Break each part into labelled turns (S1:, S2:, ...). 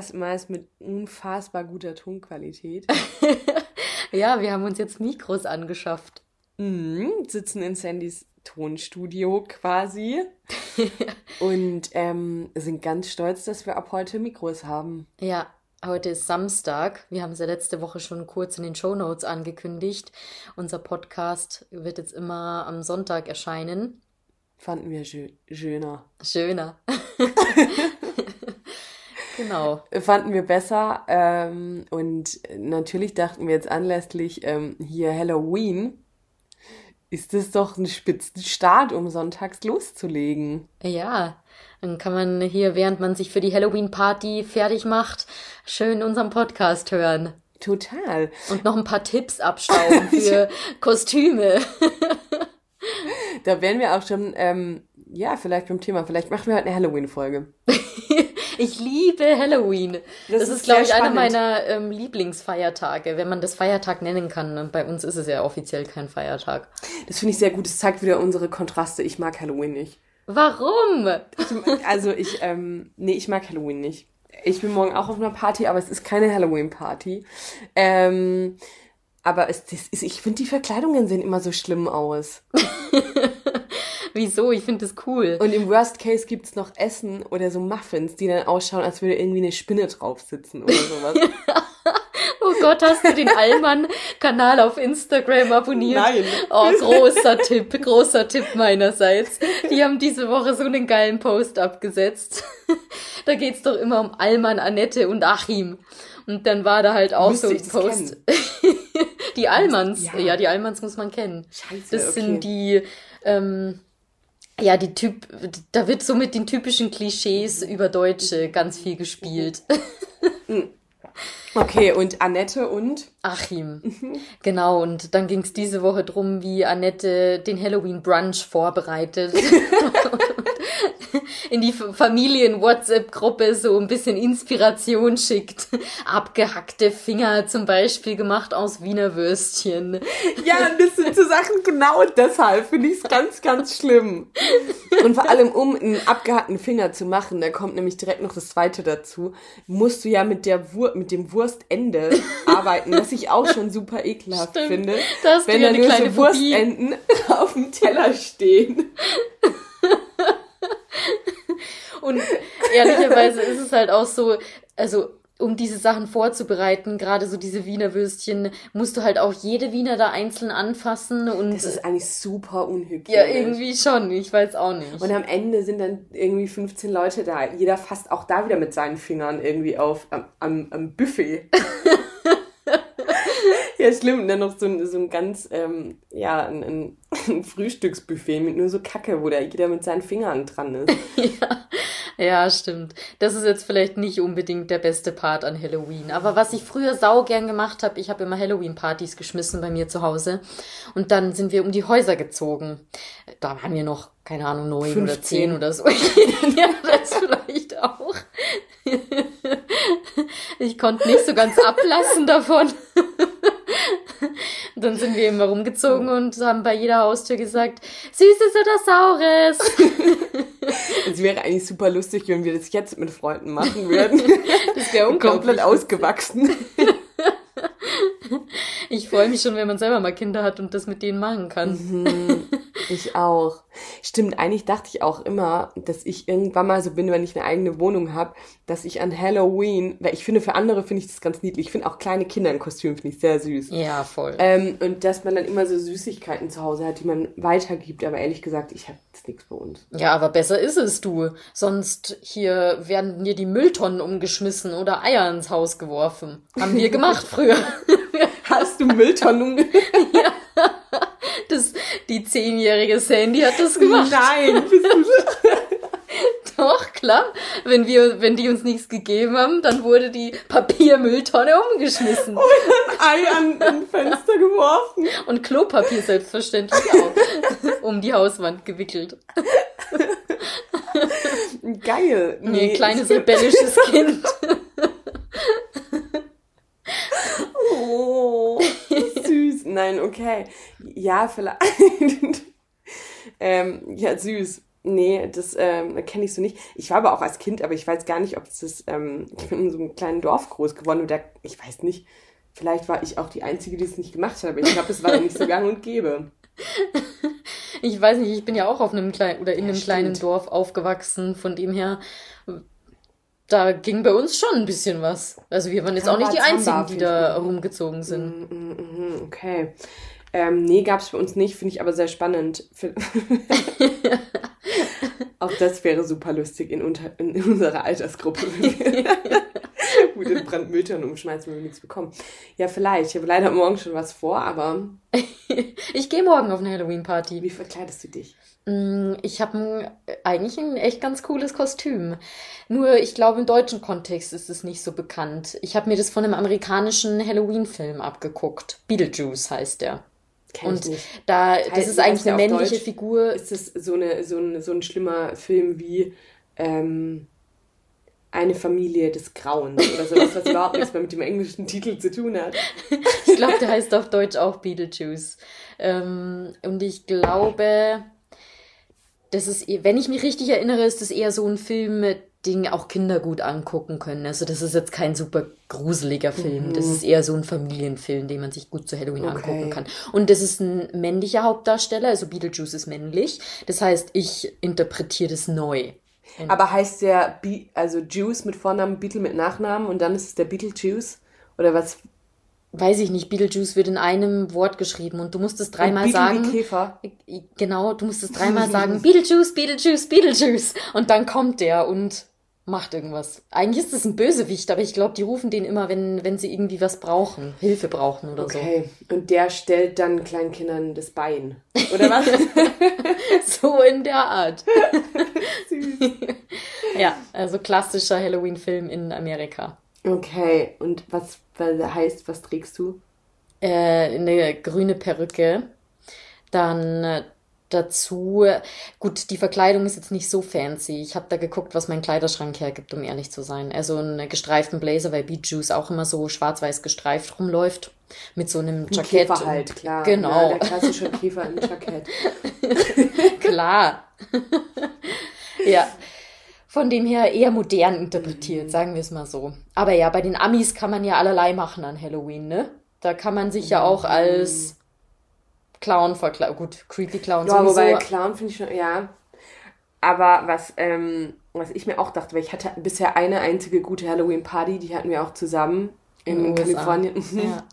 S1: erstmals mit unfassbar guter Tonqualität.
S2: ja, wir haben uns jetzt Mikros angeschafft.
S1: Mhm, sitzen in Sandys Tonstudio quasi. und ähm, sind ganz stolz, dass wir ab heute Mikros haben.
S2: Ja, heute ist Samstag. Wir haben es ja letzte Woche schon kurz in den Show Notes angekündigt. Unser Podcast wird jetzt immer am Sonntag erscheinen.
S1: Fanden wir schöner.
S2: Schöner. genau.
S1: Fanden wir besser. Ähm, und natürlich dachten wir jetzt anlässlich ähm, hier Halloween ist es doch ein Spitzenstart, um sonntags loszulegen.
S2: Ja, dann kann man hier, während man sich für die Halloween-Party fertig macht, schön unseren Podcast hören.
S1: Total.
S2: Und noch ein paar Tipps abstauben für Kostüme.
S1: da wären wir auch schon, ähm, ja, vielleicht beim Thema. Vielleicht machen wir heute eine Halloween-Folge.
S2: Ich liebe Halloween. Das, das ist, ist glaube ich, einer meiner ähm, Lieblingsfeiertage, wenn man das Feiertag nennen kann. Und bei uns ist es ja offiziell kein Feiertag.
S1: Das finde ich sehr gut. Es zeigt wieder unsere Kontraste. Ich mag Halloween nicht.
S2: Warum?
S1: Also ich, ähm, nee, ich mag Halloween nicht. Ich bin morgen auch auf einer Party, aber es ist keine Halloween-Party. Ähm, aber es, das ist, ich finde, die Verkleidungen sehen immer so schlimm aus.
S2: Wieso? Ich finde das cool.
S1: Und im Worst Case gibt es noch Essen oder so Muffins, die dann ausschauen, als würde irgendwie eine Spinne drauf sitzen oder sowas.
S2: oh Gott, hast du den Allmann-Kanal auf Instagram abonniert? Nein. Oh, großer Tipp, großer Tipp meinerseits. Die haben diese Woche so einen geilen Post abgesetzt. da geht's doch immer um Allmann, Annette und Achim. Und dann war da halt auch Müsste so ein Post. die Allmanns, ja. ja. die Allmanns muss man kennen. Scheiße, das okay. sind die, ähm, ja, die Typ, da wird so mit den typischen Klischees über Deutsche ganz viel gespielt.
S1: Okay, und Annette und?
S2: Achim. Genau, und dann ging es diese Woche drum, wie Annette den Halloween Brunch vorbereitet. in die Familien-WhatsApp-Gruppe so ein bisschen Inspiration schickt. Abgehackte Finger zum Beispiel gemacht aus Wiener Würstchen.
S1: Ja, das sind so Sachen genau deshalb finde ich es ganz, ganz schlimm. Und vor allem, um einen abgehackten Finger zu machen, da kommt nämlich direkt noch das zweite dazu, musst du ja mit der Wur mit dem Wurstende arbeiten, was ich auch schon super ekelhaft Stimmt. finde. Da wenn da nur so Wurstenden auf dem Teller stehen.
S2: Und ehrlicherweise ist es halt auch so, also um diese Sachen vorzubereiten, gerade so diese Wiener Würstchen, musst du halt auch jede Wiener da einzeln anfassen und.
S1: Das ist eigentlich super unhygienisch.
S2: Ja, irgendwie schon. Ich weiß auch nicht.
S1: Und am Ende sind dann irgendwie 15 Leute da. Jeder fasst auch da wieder mit seinen Fingern irgendwie auf am, am, am Buffet. ja, schlimm. Und dann noch so ein, so ein ganz, ähm, ja, ein, ein Frühstücksbuffet mit nur so Kacke, wo da jeder mit seinen Fingern dran ist.
S2: ja. Ja, stimmt. Das ist jetzt vielleicht nicht unbedingt der beste Part an Halloween. Aber was ich früher sau gern gemacht habe, ich habe immer Halloween-Partys geschmissen bei mir zu Hause. Und dann sind wir um die Häuser gezogen. Da waren wir noch, keine Ahnung, neun 15. oder zehn oder so. ja, das vielleicht auch. ich konnte nicht so ganz ablassen davon. Dann sind wir immer rumgezogen und haben bei jeder Haustür gesagt, Süßes oder Saures.
S1: Es wäre eigentlich super lustig, wenn wir das jetzt mit Freunden machen würden. Das wäre komplett ausgewachsen.
S2: Ich freue mich schon, wenn man selber mal Kinder hat und das mit denen machen kann.
S1: Mhm, ich auch. Stimmt, eigentlich dachte ich auch immer, dass ich irgendwann mal so bin, wenn ich eine eigene Wohnung habe, dass ich an Halloween, weil ich finde, für andere finde ich das ganz niedlich. Ich finde auch kleine Kinder in Kostümen finde ich sehr süß.
S2: Ja, voll.
S1: Ähm, und dass man dann immer so Süßigkeiten zu Hause hat, die man weitergibt. Aber ehrlich gesagt, ich habe das nichts bei uns.
S2: Ja, aber besser ist es, du. Sonst hier werden dir die Mülltonnen umgeschmissen oder Eier ins Haus geworfen. Haben wir gemacht früher.
S1: Hast du Mülltonnen ja.
S2: Die zehnjährige Sandy hat das gemacht.
S1: Nein, bist du
S2: Doch, klar. Wenn wir, wenn die uns nichts gegeben haben, dann wurde die Papiermülltonne umgeschmissen. Und
S1: ein Ei an ein Fenster geworfen.
S2: Und Klopapier selbstverständlich auch. um die Hauswand gewickelt.
S1: Geil.
S2: Nee, nee kleines rebellisches Kind.
S1: Oh. Nein, okay. Ja, vielleicht. ähm, ja, süß. Nee, das ähm, kenne ich so nicht. Ich war aber auch als Kind, aber ich weiß gar nicht, ob es das, ähm, ich bin in so einem kleinen Dorf groß geworden und da, ich weiß nicht, vielleicht war ich auch die Einzige, die es nicht gemacht hat, aber ich glaube, es war nicht so gang und gäbe.
S2: Ich weiß nicht, ich bin ja auch auf einem kleinen oder in ja, einem stimmt. kleinen Dorf aufgewachsen, von dem her da ging bei uns schon ein bisschen was. Also wir waren jetzt auch nicht die Einzigen, die da rumgezogen sind.
S1: Mm, mm, mm, okay. Ähm, nee, gab es bei uns nicht, finde ich aber sehr spannend. auch das wäre super lustig in, unter, in unserer Altersgruppe. Gut, in Brandmüttern umschmeißen, wenn wir nichts bekommen. Ja, vielleicht. Ich habe leider morgen schon was vor, aber.
S2: ich gehe morgen auf eine Halloween-Party.
S1: Wie verkleidest du dich?
S2: Mm, ich habe eigentlich ein echt ganz cooles Kostüm. Nur ich glaube, im deutschen Kontext ist es nicht so bekannt. Ich habe mir das von einem amerikanischen Halloween-Film abgeguckt. Beetlejuice heißt der. Kenn und da, das, das ist eigentlich
S1: eine männliche Deutsch, Figur. Ist das so, eine, so, ein, so ein schlimmer Film wie ähm, eine Familie des Grauens oder sowas, was überhaupt nichts mehr mit dem englischen Titel zu tun hat.
S2: ich glaube, der heißt auf Deutsch auch Beetlejuice. Ähm, und ich glaube, das ist, wenn ich mich richtig erinnere, ist das eher so ein Film, den auch Kinder gut angucken können. Also das ist jetzt kein super gruseliger Film. Mhm. Das ist eher so ein Familienfilm, den man sich gut zu Halloween okay. angucken kann. Und das ist ein männlicher Hauptdarsteller, also Beetlejuice ist männlich. Das heißt, ich interpretiere das neu.
S1: Aber heißt der, Be also Juice mit Vornamen, Beetle mit Nachnamen und dann ist es der Beetlejuice? Oder was,
S2: weiß ich nicht, Beetlejuice wird in einem Wort geschrieben und du musst es dreimal Beetle sagen. Käfer. Genau, du musst es dreimal sagen, Beetlejuice, Beetlejuice, Beetlejuice. Und dann kommt der und macht irgendwas. Eigentlich ist es ein Bösewicht, aber ich glaube, die rufen den immer, wenn, wenn sie irgendwie was brauchen, Hilfe brauchen oder okay.
S1: so. Okay, und der stellt dann Kleinkindern das Bein, oder was?
S2: so in der Art. Süß. ja, also klassischer Halloween-Film in Amerika.
S1: Okay, und was heißt, was trägst du?
S2: Äh, eine grüne Perücke. Dann äh, dazu, gut, die Verkleidung ist jetzt nicht so fancy. Ich habe da geguckt, was mein Kleiderschrank hergibt, um ehrlich zu sein. Also einen gestreiften Blazer, weil Juice auch immer so schwarz-weiß gestreift rumläuft. Mit so einem Jackett. Käfer halt, klar. Genau. Ja, der klassische Käfer im Jackett. klar. ja. Von dem her eher modern interpretiert, mhm. sagen wir es mal so. Aber ja, bei den Amis kann man ja allerlei machen an Halloween, ne? Da kann man sich ja auch als Clown verkleiden. Gut, Creepy Clown
S1: ja, sowieso. wobei Clown finde ich schon, ja. Aber was, ähm, was ich mir auch dachte, weil ich hatte bisher eine einzige gute Halloween-Party, die hatten wir auch zusammen in, in Kalifornien. Ja.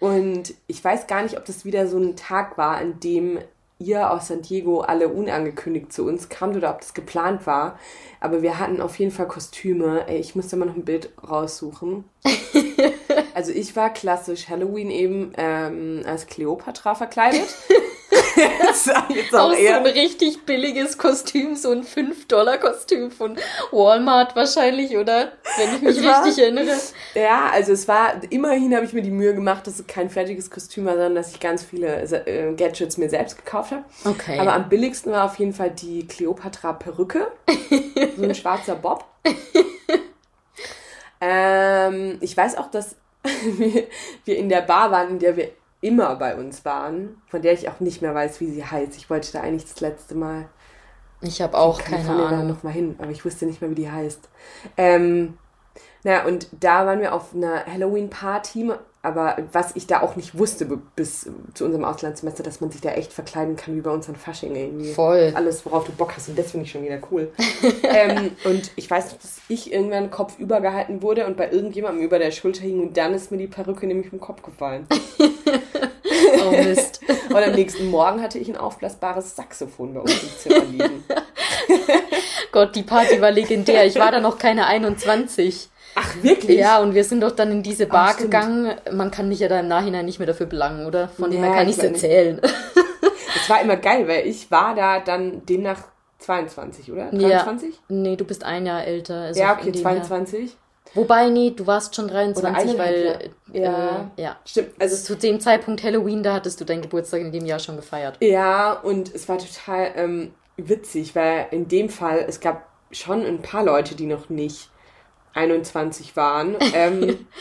S1: Und ich weiß gar nicht, ob das wieder so ein Tag war, an dem ihr aus San Diego alle unangekündigt zu uns kamt oder ob das geplant war. Aber wir hatten auf jeden Fall Kostüme. Ey, ich musste mal noch ein Bild raussuchen. also ich war klassisch Halloween eben ähm, als Cleopatra verkleidet.
S2: das war jetzt auch, auch so ein richtig billiges Kostüm, so ein 5-Dollar-Kostüm von Walmart wahrscheinlich, oder? Wenn ich mich
S1: war, richtig erinnere. Ja, also es war, immerhin habe ich mir die Mühe gemacht, dass es kein fertiges Kostüm war, sondern dass ich ganz viele äh, Gadgets mir selbst gekauft habe. Okay. Aber am billigsten war auf jeden Fall die Cleopatra-Perücke. so ein schwarzer Bob. ähm, ich weiß auch, dass wir, wir in der Bar waren, in der wir immer bei uns waren, von der ich auch nicht mehr weiß, wie sie heißt. Ich wollte da eigentlich das letzte Mal.
S2: Ich habe auch keine Ahnung.
S1: noch mal hin, aber ich wusste nicht mehr, wie die heißt. Ähm, naja, und da waren wir auf einer Halloween-Party, aber was ich da auch nicht wusste bis zu unserem Auslandssemester, dass man sich da echt verkleiden kann, wie bei uns an Fasching irgendwie. Voll. Alles, worauf du Bock hast und das finde ich schon wieder cool. ähm, und ich weiß noch, dass ich irgendwann Kopf übergehalten wurde und bei irgendjemandem über der Schulter hing und dann ist mir die Perücke nämlich vom Kopf gefallen. oh Mist. und am nächsten Morgen hatte ich ein aufblasbares Saxophon bei uns im Zimmer liegen.
S2: Gott, die Party war legendär. Ich war da noch keine 21. Ach, wirklich? Ja, und wir sind doch dann in diese Bar Ach, gegangen. Man kann mich ja da im Nachhinein nicht mehr dafür belangen, oder? Von dem her kann ich es erzählen.
S1: Das war immer geil, weil ich war da dann demnach 22, oder? 23? Ja.
S2: Nee, du bist ein Jahr älter. Also ja, okay, 22. Her. Wobei, nee, du warst schon 23, weil. Ja. Äh, ja. Stimmt. Also zu dem Zeitpunkt Halloween, da hattest du deinen Geburtstag in dem Jahr schon gefeiert.
S1: Ja, und es war total ähm, witzig, weil in dem Fall, es gab schon ein paar Leute, die noch nicht 21 waren. Ähm,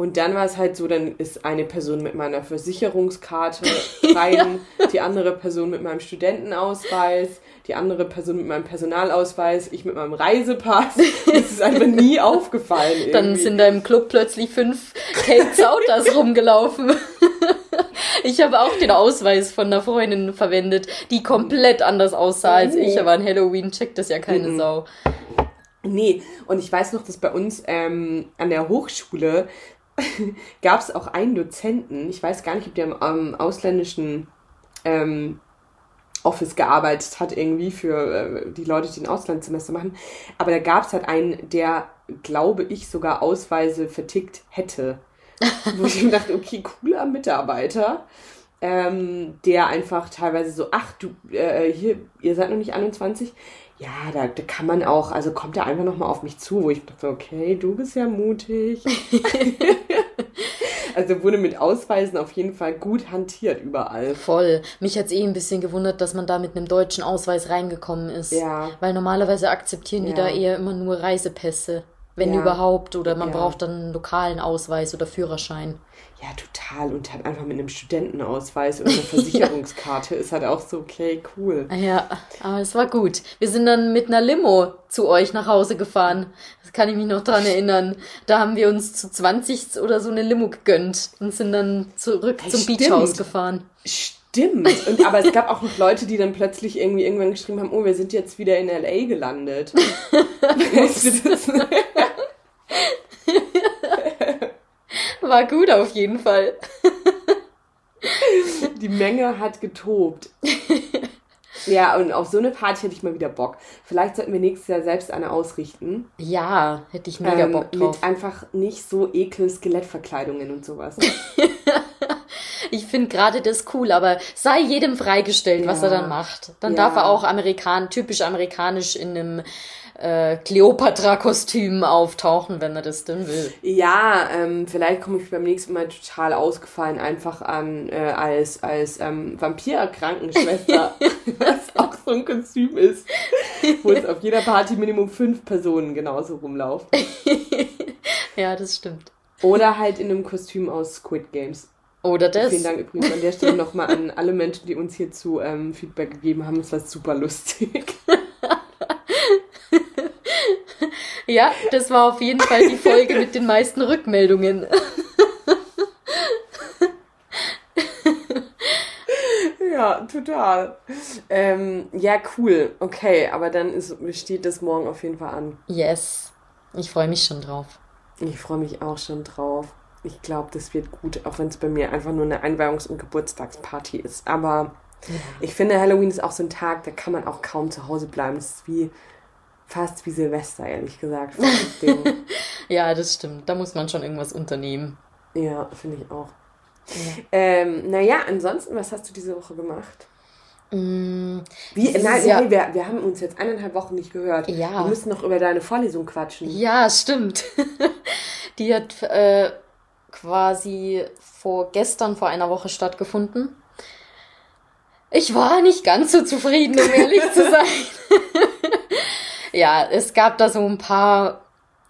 S1: Und dann war es halt so, dann ist eine Person mit meiner Versicherungskarte rein, ja. die andere Person mit meinem Studentenausweis, die andere Person mit meinem Personalausweis, ich mit meinem Reisepass. Das ist einfach nie aufgefallen. Irgendwie.
S2: Dann sind da im Club plötzlich fünf Kate Sautas rumgelaufen. Ich habe auch den Ausweis von einer Freundin verwendet, die komplett anders aussah als ich, oh. aber an Halloween checkt das ja keine mhm. Sau.
S1: Nee, und ich weiß noch, dass bei uns ähm, an der Hochschule gab es auch einen Dozenten, ich weiß gar nicht, ob der im ähm, ausländischen ähm, Office gearbeitet hat, irgendwie für äh, die Leute, die ein Auslandssemester machen. Aber da gab es halt einen, der, glaube ich, sogar Ausweise vertickt hätte. Wo ich mir dachte, okay, cooler Mitarbeiter. Ähm, der einfach teilweise so, ach du, äh, hier, ihr seid noch nicht 21, ja, da, da kann man auch, also kommt er einfach nochmal auf mich zu, wo ich dachte, okay, du bist ja mutig. also wurde mit Ausweisen auf jeden Fall gut hantiert überall.
S2: Voll. Mich hat es eh ein bisschen gewundert, dass man da mit einem deutschen Ausweis reingekommen ist. Ja. Weil normalerweise akzeptieren ja. die da eher immer nur Reisepässe, wenn ja. überhaupt, oder man ja. braucht dann einen lokalen Ausweis oder Führerschein.
S1: Ja, total. Und halt einfach mit einem Studentenausweis oder einer Versicherungskarte ist halt auch so, okay, cool.
S2: Ja, aber es war gut. Wir sind dann mit einer Limo zu euch nach Hause gefahren. Das kann ich mich noch dran erinnern. Da haben wir uns zu 20 oder so eine Limo gegönnt und sind dann zurück hey, zum stimmt. Beachhaus gefahren.
S1: Stimmt. Und, aber es gab auch noch Leute, die dann plötzlich irgendwie irgendwann geschrieben haben, oh, wir sind jetzt wieder in L.A. gelandet. weißt du das?
S2: War gut auf jeden Fall.
S1: Die Menge hat getobt. Ja, und auf so eine Party hätte ich mal wieder Bock. Vielleicht sollten wir nächstes Jahr selbst eine ausrichten.
S2: Ja, hätte ich mega ähm, Bock drauf.
S1: Mit einfach nicht so ekel Skelettverkleidungen und sowas.
S2: ich finde gerade das cool, aber sei jedem freigestellt, ja. was er dann macht. Dann ja. darf er auch amerikan typisch amerikanisch in einem äh, Cleopatra-Kostüm auftauchen, wenn er das denn will.
S1: Ja, ähm, vielleicht komme ich beim nächsten Mal total ausgefallen einfach an äh, als als ähm, Vampir-Krankenschwester, was auch so ein Kostüm ist, wo es auf jeder Party Minimum fünf Personen genauso rumlaufen.
S2: ja, das stimmt.
S1: Oder halt in einem Kostüm aus Squid Games.
S2: Oder das.
S1: Vielen Dank übrigens an der Stelle nochmal an alle Menschen, die uns hierzu ähm, Feedback gegeben haben. Es war super lustig.
S2: Ja, das war auf jeden Fall die Folge mit den meisten Rückmeldungen.
S1: ja, total. Ähm, ja, cool. Okay, aber dann ist, steht das morgen auf jeden Fall an.
S2: Yes. Ich freue mich schon drauf.
S1: Ich freue mich auch schon drauf. Ich glaube, das wird gut, auch wenn es bei mir einfach nur eine Einweihungs- und Geburtstagsparty ist. Aber ich finde, Halloween ist auch so ein Tag, da kann man auch kaum zu Hause bleiben. Es ist wie fast wie Silvester, ehrlich gesagt.
S2: ja, das stimmt. Da muss man schon irgendwas unternehmen.
S1: Ja, finde ich auch. Ja. Ähm, naja, ansonsten, was hast du diese Woche gemacht? Mm, wie, nein, ja, nee, wir, wir haben uns jetzt eineinhalb Wochen nicht gehört. Ja. Wir müssen noch über deine Vorlesung quatschen.
S2: Ja, stimmt. Die hat äh, quasi vor gestern, vor einer Woche stattgefunden. Ich war nicht ganz so zufrieden, um ehrlich zu sein ja, es gab da so ein paar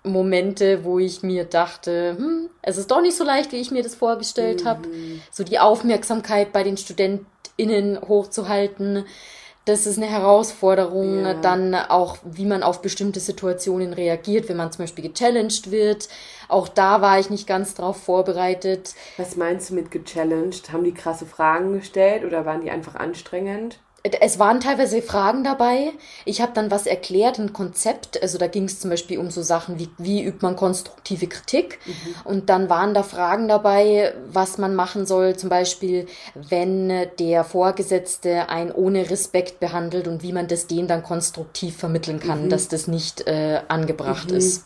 S2: Momente, wo ich mir dachte, hm, es ist doch nicht so leicht, wie ich mir das vorgestellt mhm. habe. So die Aufmerksamkeit bei den StudentInnen hochzuhalten, das ist eine Herausforderung. Ja. Dann auch, wie man auf bestimmte Situationen reagiert, wenn man zum Beispiel gechallenged wird. Auch da war ich nicht ganz drauf vorbereitet.
S1: Was meinst du mit gechallenged? Haben die krasse Fragen gestellt oder waren die einfach anstrengend?
S2: Es waren teilweise Fragen dabei. Ich habe dann was erklärt, ein Konzept. Also da ging es zum Beispiel um so Sachen wie, wie übt man konstruktive Kritik. Mhm. Und dann waren da Fragen dabei, was man machen soll. Zum Beispiel, wenn der Vorgesetzte einen ohne Respekt behandelt und wie man das dem dann konstruktiv vermitteln kann, mhm. dass das nicht äh, angebracht mhm. ist.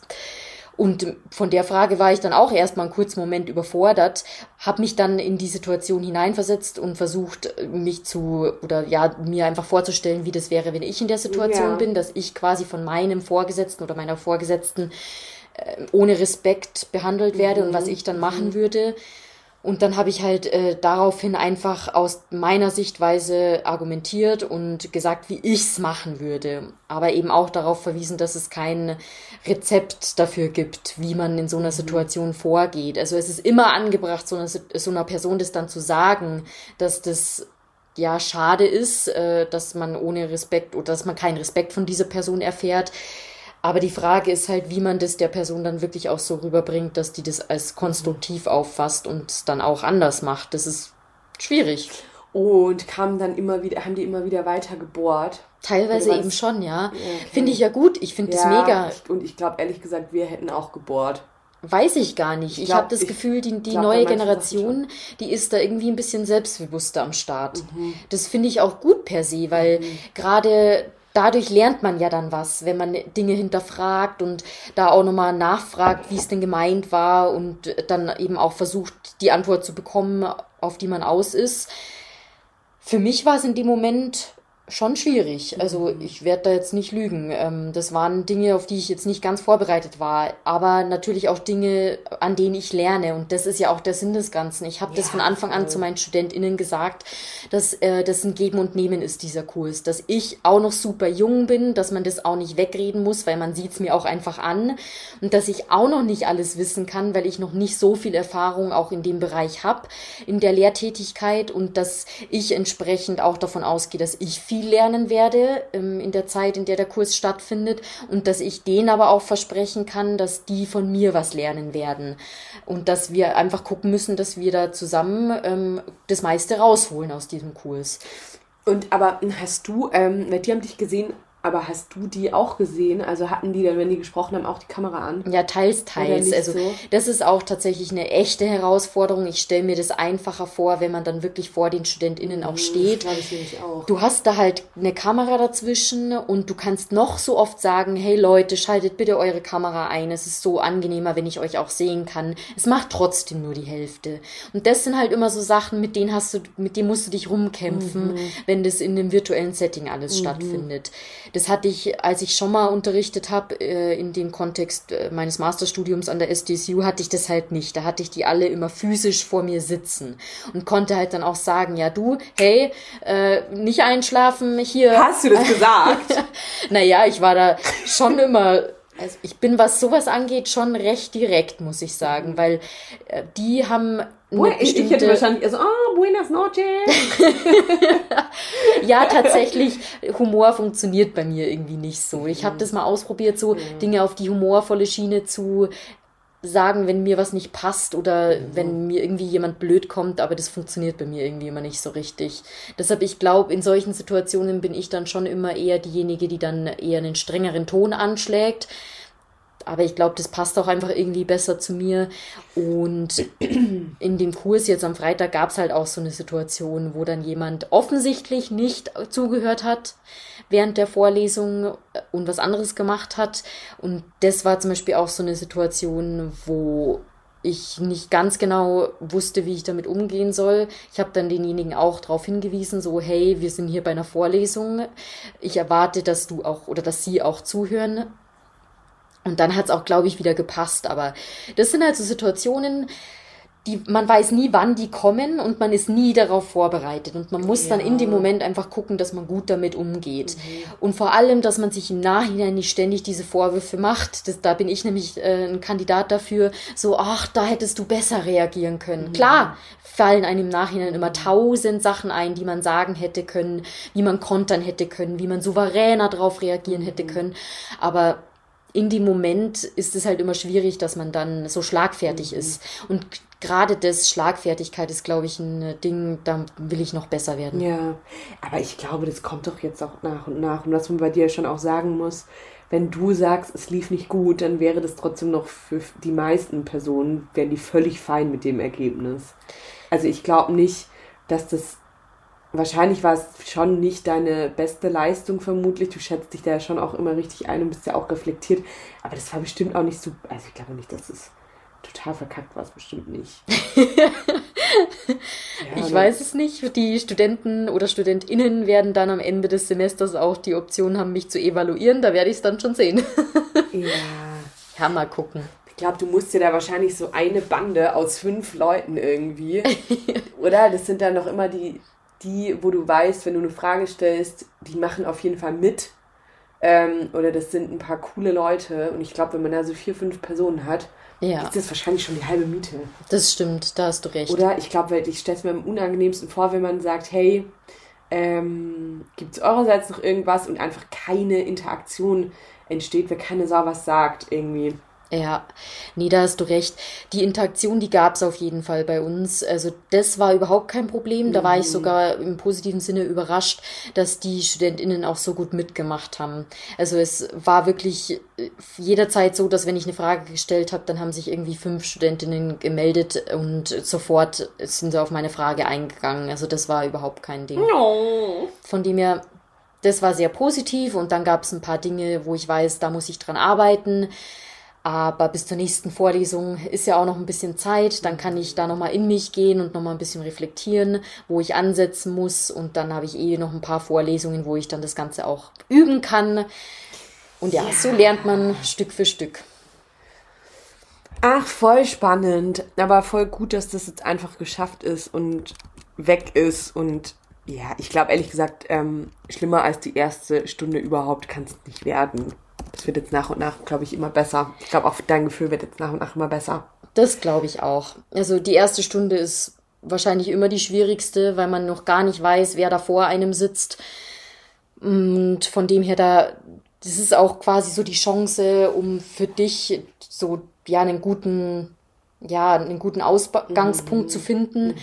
S2: Und von der Frage war ich dann auch erstmal einen kurzen Moment überfordert, habe mich dann in die Situation hineinversetzt und versucht, mich zu, oder ja, mir einfach vorzustellen, wie das wäre, wenn ich in der Situation ja. bin, dass ich quasi von meinem Vorgesetzten oder meiner Vorgesetzten äh, ohne Respekt behandelt werde mhm. und was ich dann machen mhm. würde. Und dann habe ich halt äh, daraufhin einfach aus meiner Sichtweise argumentiert und gesagt, wie ich's machen würde. Aber eben auch darauf verwiesen, dass es kein Rezept dafür gibt, wie man in so einer mhm. Situation vorgeht. Also es ist immer angebracht, so einer, so einer Person das dann zu sagen, dass das ja schade ist, äh, dass man ohne Respekt oder dass man keinen Respekt von dieser Person erfährt. Aber die Frage ist halt, wie man das der Person dann wirklich auch so rüberbringt, dass die das als konstruktiv auffasst und dann auch anders macht. Das ist schwierig.
S1: Und kamen dann immer wieder, haben die immer wieder weiter gebohrt.
S2: Teilweise eben schon, ja. Okay. Finde ich ja gut. Ich finde ja, das mega.
S1: Und ich glaube ehrlich gesagt, wir hätten auch gebohrt.
S2: Weiß ich gar nicht. Ich, ich habe das ich Gefühl, die, die glaub, neue Generation, die ist da irgendwie ein bisschen selbstbewusster am Start. Mhm. Das finde ich auch gut per se, weil mhm. gerade dadurch lernt man ja dann was, wenn man Dinge hinterfragt und da auch nochmal nachfragt, wie es denn gemeint war und dann eben auch versucht, die Antwort zu bekommen, auf die man aus ist. Für mich war es in dem Moment schon schwierig. Also ich werde da jetzt nicht lügen. Ähm, das waren Dinge, auf die ich jetzt nicht ganz vorbereitet war, aber natürlich auch Dinge, an denen ich lerne. Und das ist ja auch der Sinn des Ganzen. Ich habe ja, das von Anfang an zu meinen StudentInnen gesagt, dass äh, das ein Geben und Nehmen ist, dieser Kurs. Dass ich auch noch super jung bin, dass man das auch nicht wegreden muss, weil man sieht es mir auch einfach an. Und dass ich auch noch nicht alles wissen kann, weil ich noch nicht so viel Erfahrung auch in dem Bereich habe, in der Lehrtätigkeit und dass ich entsprechend auch davon ausgehe, dass ich viel viel lernen werde ähm, in der Zeit, in der der Kurs stattfindet und dass ich denen aber auch versprechen kann, dass die von mir was lernen werden und dass wir einfach gucken müssen, dass wir da zusammen ähm, das meiste rausholen aus diesem Kurs.
S1: Und aber hast du, ähm, die haben dich gesehen aber hast du die auch gesehen? Also hatten die dann, wenn die gesprochen haben, auch die Kamera an?
S2: Ja, teils, teils. Also so? das ist auch tatsächlich eine echte Herausforderung. Ich stelle mir das einfacher vor, wenn man dann wirklich vor den StudentInnen auch mhm, steht. Das ich auch. Du hast da halt eine Kamera dazwischen und du kannst noch so oft sagen, hey Leute, schaltet bitte eure Kamera ein. Es ist so angenehmer, wenn ich euch auch sehen kann. Es macht trotzdem nur die Hälfte. Und das sind halt immer so Sachen, mit denen hast du, mit denen musst du dich rumkämpfen, mhm. wenn das in einem virtuellen Setting alles mhm. stattfindet. Das hatte ich, als ich schon mal unterrichtet habe, äh, in dem Kontext äh, meines Masterstudiums an der SDSU, hatte ich das halt nicht. Da hatte ich die alle immer physisch vor mir sitzen und konnte halt dann auch sagen, ja du, hey, äh, nicht einschlafen hier.
S1: Hast du das gesagt?
S2: naja, ich war da schon immer also ich bin, was sowas angeht, schon recht direkt, muss ich sagen, weil äh, die haben
S1: ich, ich hätte wahrscheinlich so, oh, buenas noches.
S2: ja, tatsächlich, Humor funktioniert bei mir irgendwie nicht so. Ich habe das mal ausprobiert, so mhm. Dinge auf die humorvolle Schiene zu sagen, wenn mir was nicht passt oder mhm. wenn mir irgendwie jemand blöd kommt, aber das funktioniert bei mir irgendwie immer nicht so richtig. Deshalb, ich glaube, in solchen Situationen bin ich dann schon immer eher diejenige, die dann eher einen strengeren Ton anschlägt aber ich glaube, das passt auch einfach irgendwie besser zu mir. Und in dem Kurs jetzt am Freitag gab es halt auch so eine Situation, wo dann jemand offensichtlich nicht zugehört hat während der Vorlesung und was anderes gemacht hat. Und das war zum Beispiel auch so eine Situation, wo ich nicht ganz genau wusste, wie ich damit umgehen soll. Ich habe dann denjenigen auch darauf hingewiesen, so hey, wir sind hier bei einer Vorlesung. Ich erwarte, dass du auch oder dass sie auch zuhören. Und dann hat es auch, glaube ich, wieder gepasst. Aber das sind halt so Situationen, die, man weiß nie, wann die kommen und man ist nie darauf vorbereitet. Und man muss ja. dann in dem Moment einfach gucken, dass man gut damit umgeht. Mhm. Und vor allem, dass man sich im Nachhinein nicht ständig diese Vorwürfe macht. Das, da bin ich nämlich äh, ein Kandidat dafür, so, ach, da hättest du besser reagieren können. Mhm. Klar, fallen einem im Nachhinein immer tausend Sachen ein, die man sagen hätte können, wie man kontern hätte können, wie man souveräner darauf reagieren mhm. hätte können. Aber in dem Moment ist es halt immer schwierig, dass man dann so schlagfertig mhm. ist. Und gerade das Schlagfertigkeit ist, glaube ich, ein Ding, da will ich noch besser werden.
S1: Ja, aber ich glaube, das kommt doch jetzt auch nach und nach. Und was man bei dir schon auch sagen muss, wenn du sagst, es lief nicht gut, dann wäre das trotzdem noch für die meisten Personen, wären die völlig fein mit dem Ergebnis. Also ich glaube nicht, dass das wahrscheinlich war es schon nicht deine beste Leistung vermutlich. Du schätzt dich da ja schon auch immer richtig ein und bist ja auch reflektiert. Aber das war bestimmt auch nicht so. Also ich glaube nicht, dass es total verkackt war. Es bestimmt nicht. ja,
S2: ich ne? weiß es nicht. Die Studenten oder StudentInnen werden dann am Ende des Semesters auch die Option haben, mich zu evaluieren. Da werde ich es dann schon sehen. ja. Ja, mal gucken
S1: Ich glaube, du musst dir da wahrscheinlich so eine Bande aus fünf Leuten irgendwie. oder? Das sind dann noch immer die, die, wo du weißt, wenn du eine Frage stellst, die machen auf jeden Fall mit. Ähm, oder das sind ein paar coole Leute. Und ich glaube, wenn man da so vier, fünf Personen hat, ja. ist das wahrscheinlich schon die halbe Miete.
S2: Das stimmt, da hast du recht.
S1: Oder ich glaube, ich stelle es mir am unangenehmsten vor, wenn man sagt, hey, ähm, gibt es eurerseits noch irgendwas und einfach keine Interaktion entsteht, wer keine Sau was sagt irgendwie.
S2: Ja, nee, da hast du recht. Die Interaktion, die gab es auf jeden Fall bei uns. Also das war überhaupt kein Problem. Da war ich mhm. sogar im positiven Sinne überrascht, dass die Studentinnen auch so gut mitgemacht haben. Also es war wirklich äh, jederzeit so, dass wenn ich eine Frage gestellt habe, dann haben sich irgendwie fünf Studentinnen gemeldet und sofort sind sie auf meine Frage eingegangen. Also das war überhaupt kein Ding. No. Von dem her, das war sehr positiv und dann gab es ein paar Dinge, wo ich weiß, da muss ich dran arbeiten. Aber bis zur nächsten Vorlesung ist ja auch noch ein bisschen Zeit. Dann kann ich da nochmal in mich gehen und nochmal ein bisschen reflektieren, wo ich ansetzen muss. Und dann habe ich eh noch ein paar Vorlesungen, wo ich dann das Ganze auch üben kann. Und ja, ja. so lernt man Stück für Stück.
S1: Ach, voll spannend. Aber voll gut, dass das jetzt einfach geschafft ist und weg ist. Und ja, ich glaube ehrlich gesagt, ähm, schlimmer als die erste Stunde überhaupt kann es nicht werden das wird jetzt nach und nach, glaube ich, immer besser. Ich glaube, auch dein Gefühl wird jetzt nach und nach immer besser.
S2: Das glaube ich auch. Also die erste Stunde ist wahrscheinlich immer die schwierigste, weil man noch gar nicht weiß, wer da vor einem sitzt. Und von dem her da, das ist auch quasi so die Chance, um für dich so ja einen guten, ja einen guten Ausgangspunkt mhm. zu finden. Mhm.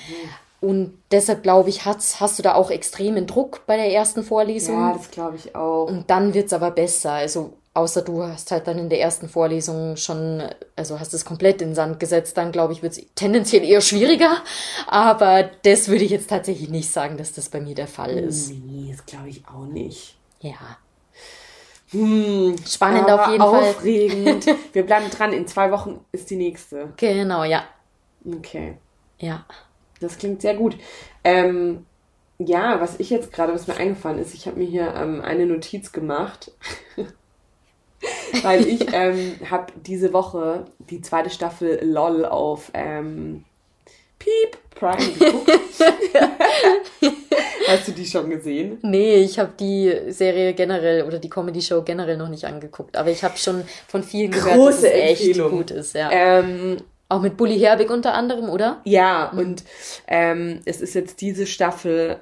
S2: Und deshalb glaube ich, hast, hast du da auch extremen Druck bei der ersten Vorlesung.
S1: Ja, das glaube ich auch.
S2: Und dann wird es aber besser. Also Außer du hast halt dann in der ersten Vorlesung schon, also hast es komplett in den Sand gesetzt, dann glaube ich, wird es tendenziell eher schwieriger. Aber das würde ich jetzt tatsächlich nicht sagen, dass das bei mir der Fall ist.
S1: Nee, das glaube ich auch nicht.
S2: Ja.
S1: Hm, Spannend auf jeden aufregend. Fall. Wir bleiben dran, in zwei Wochen ist die nächste.
S2: Genau, ja.
S1: Okay.
S2: Ja.
S1: Das klingt sehr gut. Ähm, ja, was ich jetzt gerade, was mir eingefallen ist, ich habe mir hier ähm, eine Notiz gemacht. Weil ich ähm, habe diese Woche die zweite Staffel LOL auf ähm, Piep Prime geguckt. Hast du die schon gesehen?
S2: Nee, ich habe die Serie generell oder die Comedy-Show generell noch nicht angeguckt. Aber ich habe schon von vielen gehört, Große dass es echt gut ist. Ja. Ähm, Auch mit Bully Herbig unter anderem, oder?
S1: Ja, mhm. und ähm, es ist jetzt diese Staffel,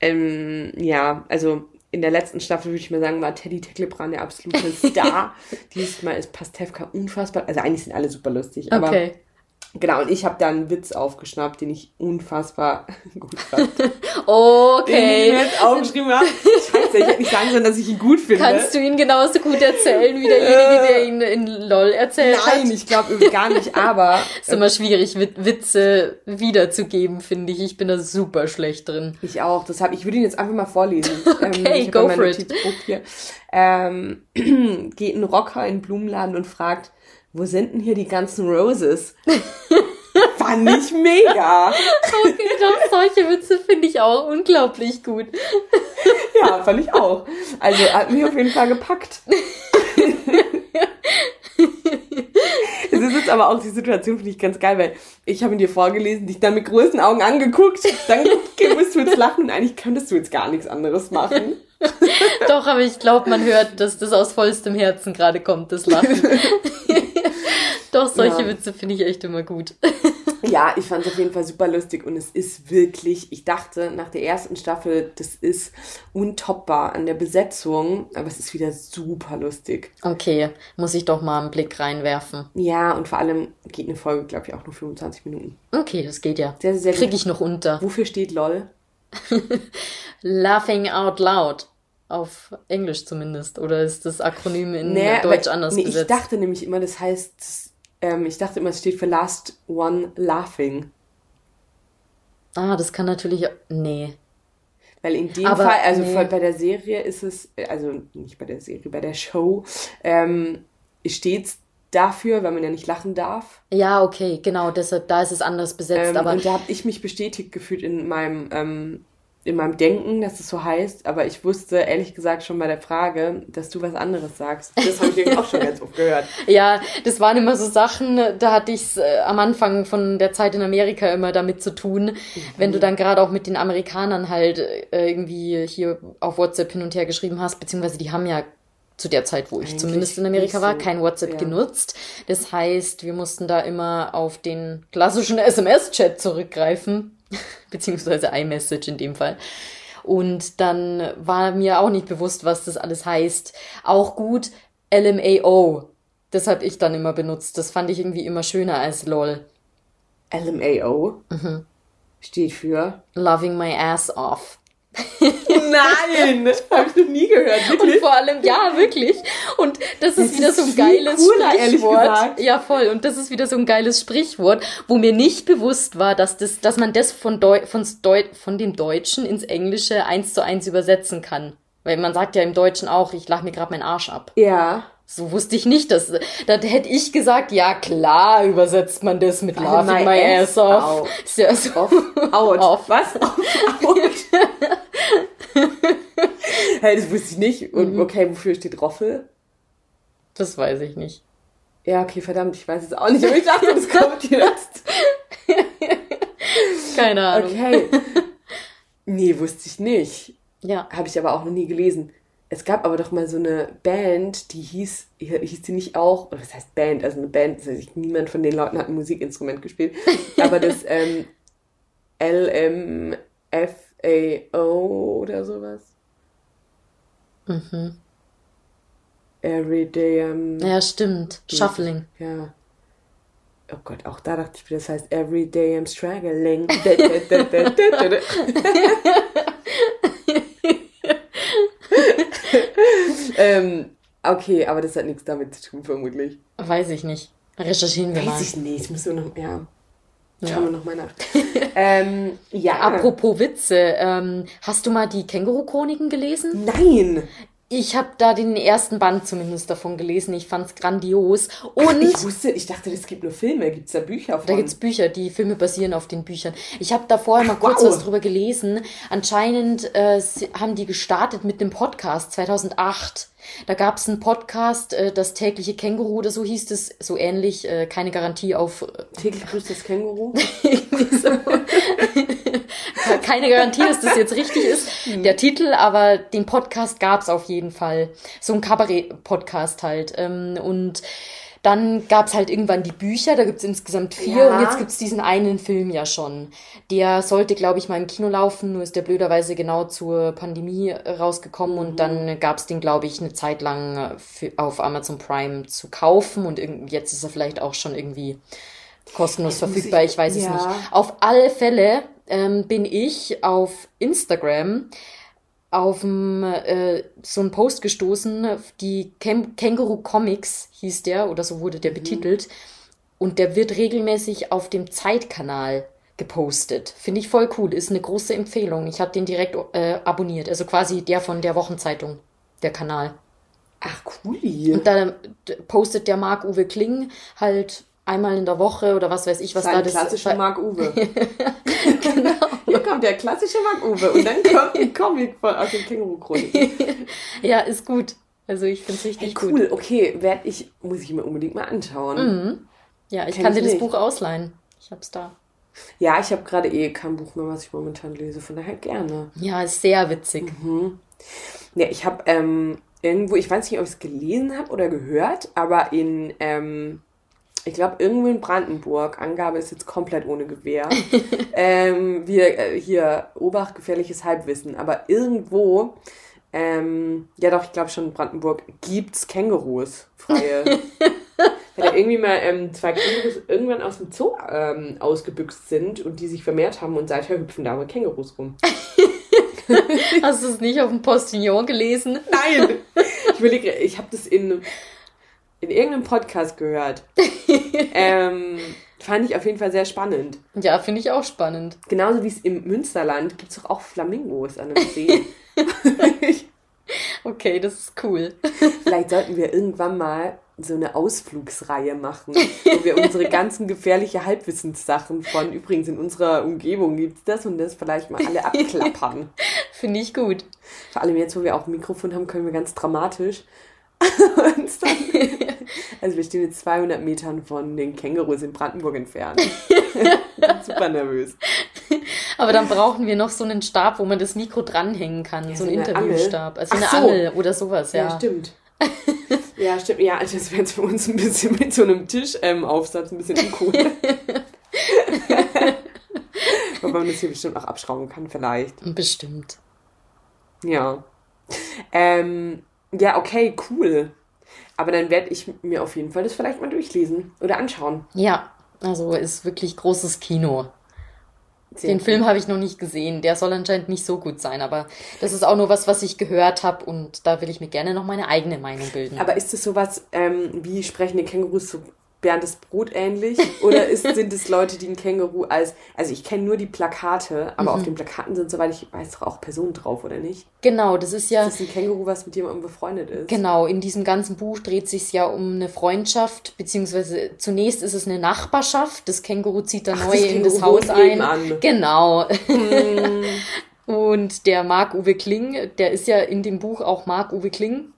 S1: ähm, ja, also in der letzten Staffel würde ich mal sagen, war Teddy Tecklebrand der absolute Star. Dieses Mal ist Pastewka unfassbar. Also eigentlich sind alle super lustig, aber okay. Genau, und ich habe da einen Witz aufgeschnappt, den ich unfassbar gut fand. okay. Den ich mir jetzt aufgeschrieben habe. Scheiße, ich hätte nicht sagen sollen, dass ich ihn gut finde.
S2: Kannst du ihn genauso gut erzählen wie derjenige, der ihn in LOL erzählt
S1: Nein, hat? Nein, ich glaube gar nicht, aber...
S2: ist immer schwierig, Witze wiederzugeben, finde ich. Ich bin da super schlecht drin.
S1: Ich auch, deshalb, ich würde ihn jetzt einfach mal vorlesen. okay, ähm, go for it. Hier. Ähm, geht ein Rocker in den Blumenladen und fragt, wo sind denn hier die ganzen Roses? Fand ich mega.
S2: Okay, doch, solche Witze finde ich auch unglaublich gut.
S1: Ja, fand ich auch. Also hat mich auf jeden Fall gepackt. Es ist jetzt aber auch die Situation, finde ich ganz geil, weil ich habe ihn dir vorgelesen, dich dann mit großen Augen angeguckt, dann musst du jetzt lachen und eigentlich könntest du jetzt gar nichts anderes machen.
S2: Doch, aber ich glaube, man hört, dass das aus vollstem Herzen gerade kommt, das Lachen. Doch, solche ja. Witze finde ich echt immer gut.
S1: ja, ich fand es auf jeden Fall super lustig und es ist wirklich, ich dachte nach der ersten Staffel, das ist untoppbar an der Besetzung, aber es ist wieder super lustig.
S2: Okay, muss ich doch mal einen Blick reinwerfen.
S1: Ja, und vor allem geht eine Folge, glaube ich, auch nur 25 Minuten.
S2: Okay, das geht ja. Sehr, sehr Krieg ich noch unter.
S1: Wofür steht LOL?
S2: Laughing out loud. Auf Englisch zumindest. Oder ist das Akronym in nee, Deutsch anders
S1: nee, besetzt? Ich dachte nämlich immer, das heißt ähm, ich dachte immer, es steht für Last One Laughing.
S2: Ah, das kann natürlich. Nee.
S1: Weil in dem Aber, Fall, also nee. bei der Serie ist es, also nicht bei der Serie, bei der Show, ähm, steht es dafür, weil man ja nicht lachen darf.
S2: Ja, okay, genau, deshalb, da ist es anders besetzt.
S1: Ähm, aber und da habe ich mich bestätigt gefühlt in meinem ähm, in meinem Denken, dass es so heißt, aber ich wusste ehrlich gesagt schon bei der Frage, dass du was anderes sagst. Das habe ich auch schon ganz oft gehört.
S2: Ja, das waren immer so Sachen, da hatte ich es äh, am Anfang von der Zeit in Amerika immer damit zu tun, mhm. wenn du dann gerade auch mit den Amerikanern halt äh, irgendwie hier auf WhatsApp hin und her geschrieben hast, beziehungsweise die haben ja zu der Zeit, wo ich Eigentlich zumindest in Amerika war, kein WhatsApp ja. genutzt. Das heißt, wir mussten da immer auf den klassischen SMS-Chat zurückgreifen, beziehungsweise iMessage in dem Fall. Und dann war mir auch nicht bewusst, was das alles heißt. Auch gut LMAO. Das habe ich dann immer benutzt. Das fand ich irgendwie immer schöner als LOL.
S1: LMAO? Mhm. Steht für
S2: Loving my ass off.
S1: Nein, das habe ich noch nie gehört.
S2: Wirklich? Und vor allem, ja, wirklich. Und das, das ist wieder ist so ein geiles cooler, Sprichwort. Ja, voll. Und das ist wieder so ein geiles Sprichwort, wo mir nicht bewusst war, dass das, dass man das von, Deu von, Deu von dem Deutschen ins Englische eins zu eins übersetzen kann. Weil man sagt ja im Deutschen auch, ich lach mir gerade meinen Arsch ab.
S1: Ja.
S2: So wusste ich nicht, dass, da hätte ich gesagt, ja klar übersetzt man das mit laughing my, my ass off. off. Ist ja so. Off.
S1: Out. Off. Was? Out. hey, das wusste ich nicht. Und mhm. okay, wofür steht Roffel?
S2: Das weiß ich nicht.
S1: Ja, okay, verdammt, ich weiß es auch nicht, aber ich dachte, das kommt jetzt.
S2: Keine Ahnung.
S1: Okay. Nee, wusste ich nicht.
S2: Ja.
S1: Habe ich aber auch noch nie gelesen. Es gab aber doch mal so eine Band, die hieß, hieß die nicht auch, oder was heißt Band, also eine Band, das heißt, niemand von den Leuten hat ein Musikinstrument gespielt, aber das ähm, LMFAO oder sowas.
S2: Mhm.
S1: Everyday um,
S2: Ja, stimmt. Shuffling.
S1: Ja. Oh Gott, auch da dachte ich, das heißt Everyday I'm struggling. ähm, okay, aber das hat nichts damit zu tun, vermutlich.
S2: Weiß ich nicht. Recherchieren wir
S1: Weiß
S2: mal.
S1: Weiß ich nicht. Müssen wir noch, ja. Schauen ja. wir nochmal nach. ähm, ja.
S2: Apropos Witze, ähm, hast du mal die Känguru-Chroniken gelesen?
S1: Nein!
S2: Ich habe da den ersten Band zumindest davon gelesen. Ich fand's grandios. Und Ach,
S1: ich wusste, ich dachte, es gibt nur Filme. Gibt's da Bücher von?
S2: Da gibt's Bücher. Die Filme basieren auf den Büchern. Ich habe da vorher mal kurz wow. was drüber gelesen. Anscheinend äh, haben die gestartet mit dem Podcast 2008. Da gab es einen Podcast, äh, das tägliche Känguru oder so hieß es, so ähnlich, äh, keine Garantie auf.
S1: Äh, täglich grüßt das Känguru?
S2: keine Garantie, dass das jetzt richtig ist, hm. der Titel, aber den Podcast gab es auf jeden Fall. So ein Kabarett-Podcast halt. Ähm, und dann gab es halt irgendwann die Bücher, da gibt es insgesamt vier ja. und jetzt gibt es diesen einen Film ja schon. Der sollte, glaube ich, mal im Kino laufen, nur ist der blöderweise genau zur Pandemie rausgekommen mhm. und dann gab es den, glaube ich, eine Zeit lang für, auf Amazon Prime zu kaufen und jetzt ist er vielleicht auch schon irgendwie kostenlos verfügbar, ich, ich weiß ja. es nicht. Auf alle Fälle ähm, bin ich auf Instagram auf äh, so einen Post gestoßen, die Kä Känguru Comics hieß der, oder so wurde der mhm. betitelt. Und der wird regelmäßig auf dem Zeitkanal gepostet. Finde ich voll cool. Ist eine große Empfehlung. Ich habe den direkt äh, abonniert. Also quasi der von der Wochenzeitung, der Kanal.
S1: Ach, cool.
S2: Und da postet der Marc-Uwe Kling halt einmal in der Woche oder was weiß ich, was
S1: Sein
S2: da
S1: das klassische Mark Uwe. genau. Hier kommt der klassische Mark Uwe und dann kommt ein Comic von, aus dem Känguru Chronik.
S2: ja, ist gut. Also ich finde es richtig hey, cool.
S1: Cool, okay, werd ich muss ich mir unbedingt mal anschauen.
S2: Mhm. Ja, ich Kenn kann ich dir nicht. das Buch ausleihen. Ich hab's da.
S1: Ja, ich habe gerade eh kein Buch mehr, was ich momentan lese, von daher gerne.
S2: Ja, ist sehr witzig.
S1: Mhm. Ja, ich habe ähm, irgendwo, ich weiß nicht, ob ich es gelesen habe oder gehört, aber in ähm, ich glaube, irgendwo in Brandenburg, Angabe ist jetzt komplett ohne Gewehr. ähm, wir, äh, hier, Obacht, gefährliches Halbwissen, aber irgendwo, ähm, ja doch, ich glaube schon in Brandenburg, gibt's Kängurus, freie. Weil irgendwie mal ähm, zwei Kängurus irgendwann aus dem Zoo ähm, ausgebüxt sind und die sich vermehrt haben und seither hüpfen da aber Kängurus rum.
S2: Hast du es nicht auf dem Postillon gelesen?
S1: Nein! Ich überlege, ich habe das in in irgendeinem Podcast gehört. ähm, fand ich auf jeden Fall sehr spannend.
S2: Ja, finde ich auch spannend.
S1: Genauso wie es im Münsterland gibt es doch auch Flamingos an dem See.
S2: okay, das ist cool.
S1: Vielleicht sollten wir irgendwann mal so eine Ausflugsreihe machen, wo wir unsere ganzen gefährliche Halbwissenssachen von, übrigens in unserer Umgebung gibt es das und das vielleicht mal alle abklappern.
S2: Finde ich gut.
S1: Vor allem jetzt, wo wir auch ein Mikrofon haben, können wir ganz dramatisch uns dann, also wir stehen jetzt 200 Metern von den Kängurus in Brandenburg entfernt. Super nervös.
S2: Aber dann brauchen wir noch so einen Stab, wo man das Mikro dranhängen kann. Ja, so einen Interviewstab. Also Ach eine so. Angel oder sowas, ja.
S1: Ja, stimmt. ja, stimmt. Ja, also das wäre jetzt für uns ein bisschen mit so einem Tischaufsatz ähm, ein bisschen uncool. Wobei man das hier bestimmt auch abschrauben kann, vielleicht.
S2: Bestimmt.
S1: Ja. Ähm, ja, okay, cool. Aber dann werde ich mir auf jeden Fall das vielleicht mal durchlesen oder anschauen.
S2: Ja, also ist wirklich großes Kino. Sehr Den Film habe ich noch nicht gesehen. Der soll anscheinend nicht so gut sein, aber das ist auch nur was, was ich gehört habe und da will ich mir gerne noch meine eigene Meinung bilden.
S1: Aber ist es sowas ähm, wie sprechende Kängurus Berndes Brot ähnlich? Oder ist, sind es Leute, die ein Känguru als. Also ich kenne nur die Plakate, aber mhm. auf den Plakaten sind, soweit ich weiß, auch Personen drauf, oder nicht?
S2: Genau, das ist ja.
S1: Das ist ein Känguru, was mit jemandem befreundet ist.
S2: Genau, in diesem ganzen Buch dreht sich ja um eine Freundschaft, beziehungsweise zunächst ist es eine Nachbarschaft. Das Känguru zieht da neu in das Haus ein. An. Genau. Hm. Und der Marc-Uwe Kling, der ist ja in dem Buch auch Marc-Uwe Kling.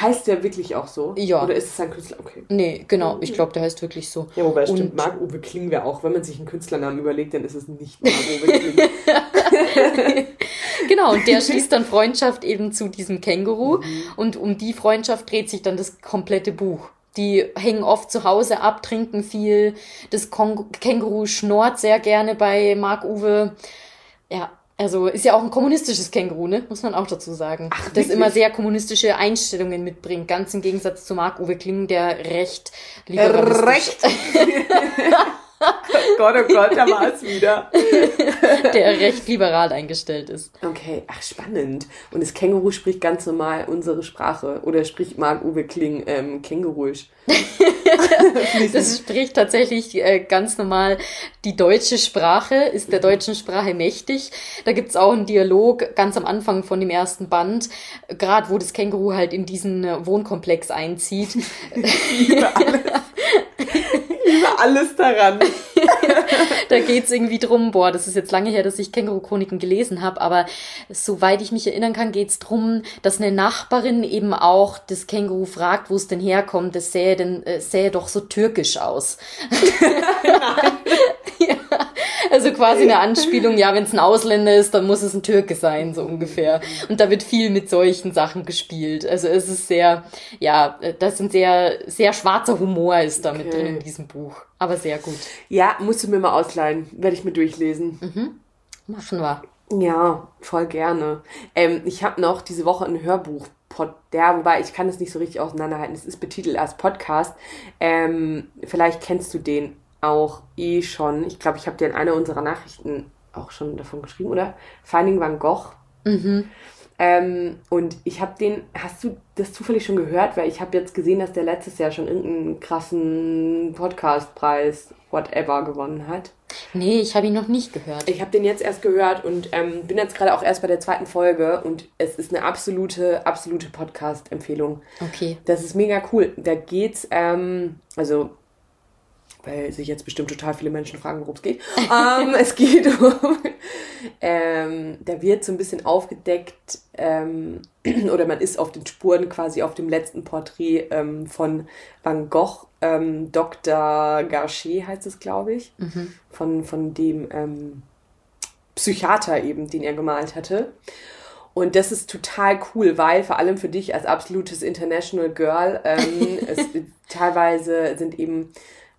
S1: Heißt der wirklich auch so?
S2: Ja.
S1: Oder ist es ein Künstler? Okay.
S2: Nee, genau. Ich glaube, der heißt wirklich so.
S1: Ja, wobei stimmt, Marc-Uwe Kling wäre auch, wenn man sich einen Künstlernamen überlegt, dann ist es nicht Marc-Uwe Kling.
S2: genau, und der schließt dann Freundschaft eben zu diesem Känguru. Mhm. Und um die Freundschaft dreht sich dann das komplette Buch. Die hängen oft zu Hause ab, trinken viel. Das Känguru schnort sehr gerne bei Marc-Uwe. Ja, also ist ja auch ein kommunistisches Känguru, ne? Muss man auch dazu sagen. Ach, das immer sehr kommunistische Einstellungen mitbringt, ganz im Gegensatz zu Marc-Uwe Kling, der recht liberalistisch... Recht!
S1: oh Gott, oh Gott, da war es wieder.
S2: der recht liberal eingestellt ist.
S1: Okay, ach spannend. Und das Känguru spricht ganz normal unsere Sprache. Oder spricht Marc-Uwe Kling ähm, Känguruisch?
S2: das spricht tatsächlich äh, ganz normal die deutsche Sprache, ist der deutschen Sprache mächtig. Da gibt's auch einen Dialog ganz am Anfang von dem ersten Band, gerade wo das Känguru halt in diesen Wohnkomplex einzieht.
S1: Über alles daran.
S2: da geht's irgendwie drum, boah, das ist jetzt lange her, dass ich Känguru-Chroniken gelesen habe, aber soweit ich mich erinnern kann, geht's drum, dass eine Nachbarin eben auch das Känguru fragt, wo es denn herkommt. Das sähe denn, äh, sähe doch so türkisch aus. ja, also quasi eine Anspielung, ja, wenn es ein Ausländer ist, dann muss es ein Türke sein, so ungefähr. Und da wird viel mit solchen Sachen gespielt. Also es ist sehr, ja, das sind sehr, sehr schwarzer Humor ist da okay. mit drin in diesem Buch. Aber sehr gut.
S1: Ja, musst du mir mal ausleihen. Werde ich mir durchlesen.
S2: Mhm. Machen wir.
S1: Ja, voll gerne. Ähm, ich habe noch diese Woche ein Hörbuch. Ja, wobei ich kann es nicht so richtig auseinanderhalten. Es ist betitelt als Podcast. Ähm, vielleicht kennst du den auch eh schon. Ich glaube, ich habe dir in einer unserer Nachrichten auch schon davon geschrieben, oder? Finding Van Gogh.
S2: Mhm.
S1: Ähm, und ich habe den, hast du das zufällig schon gehört? Weil ich habe jetzt gesehen, dass der letztes Jahr schon irgendeinen krassen Podcastpreis, whatever, gewonnen hat.
S2: Nee, ich habe ihn noch nicht gehört.
S1: Ich habe den jetzt erst gehört und ähm, bin jetzt gerade auch erst bei der zweiten Folge und es ist eine absolute, absolute Podcast-Empfehlung.
S2: Okay.
S1: Das ist mega cool. Da geht's, ähm, also weil sich jetzt bestimmt total viele Menschen fragen, worum es geht. ähm, es geht um, ähm, da wird so ein bisschen aufgedeckt, ähm, oder man ist auf den Spuren quasi auf dem letzten Porträt ähm, von Van Gogh, ähm, Dr. Garchet heißt es, glaube ich,
S2: mhm.
S1: von, von dem ähm, Psychiater eben, den er gemalt hatte. Und das ist total cool, weil vor allem für dich als absolutes International Girl, es teilweise sind eben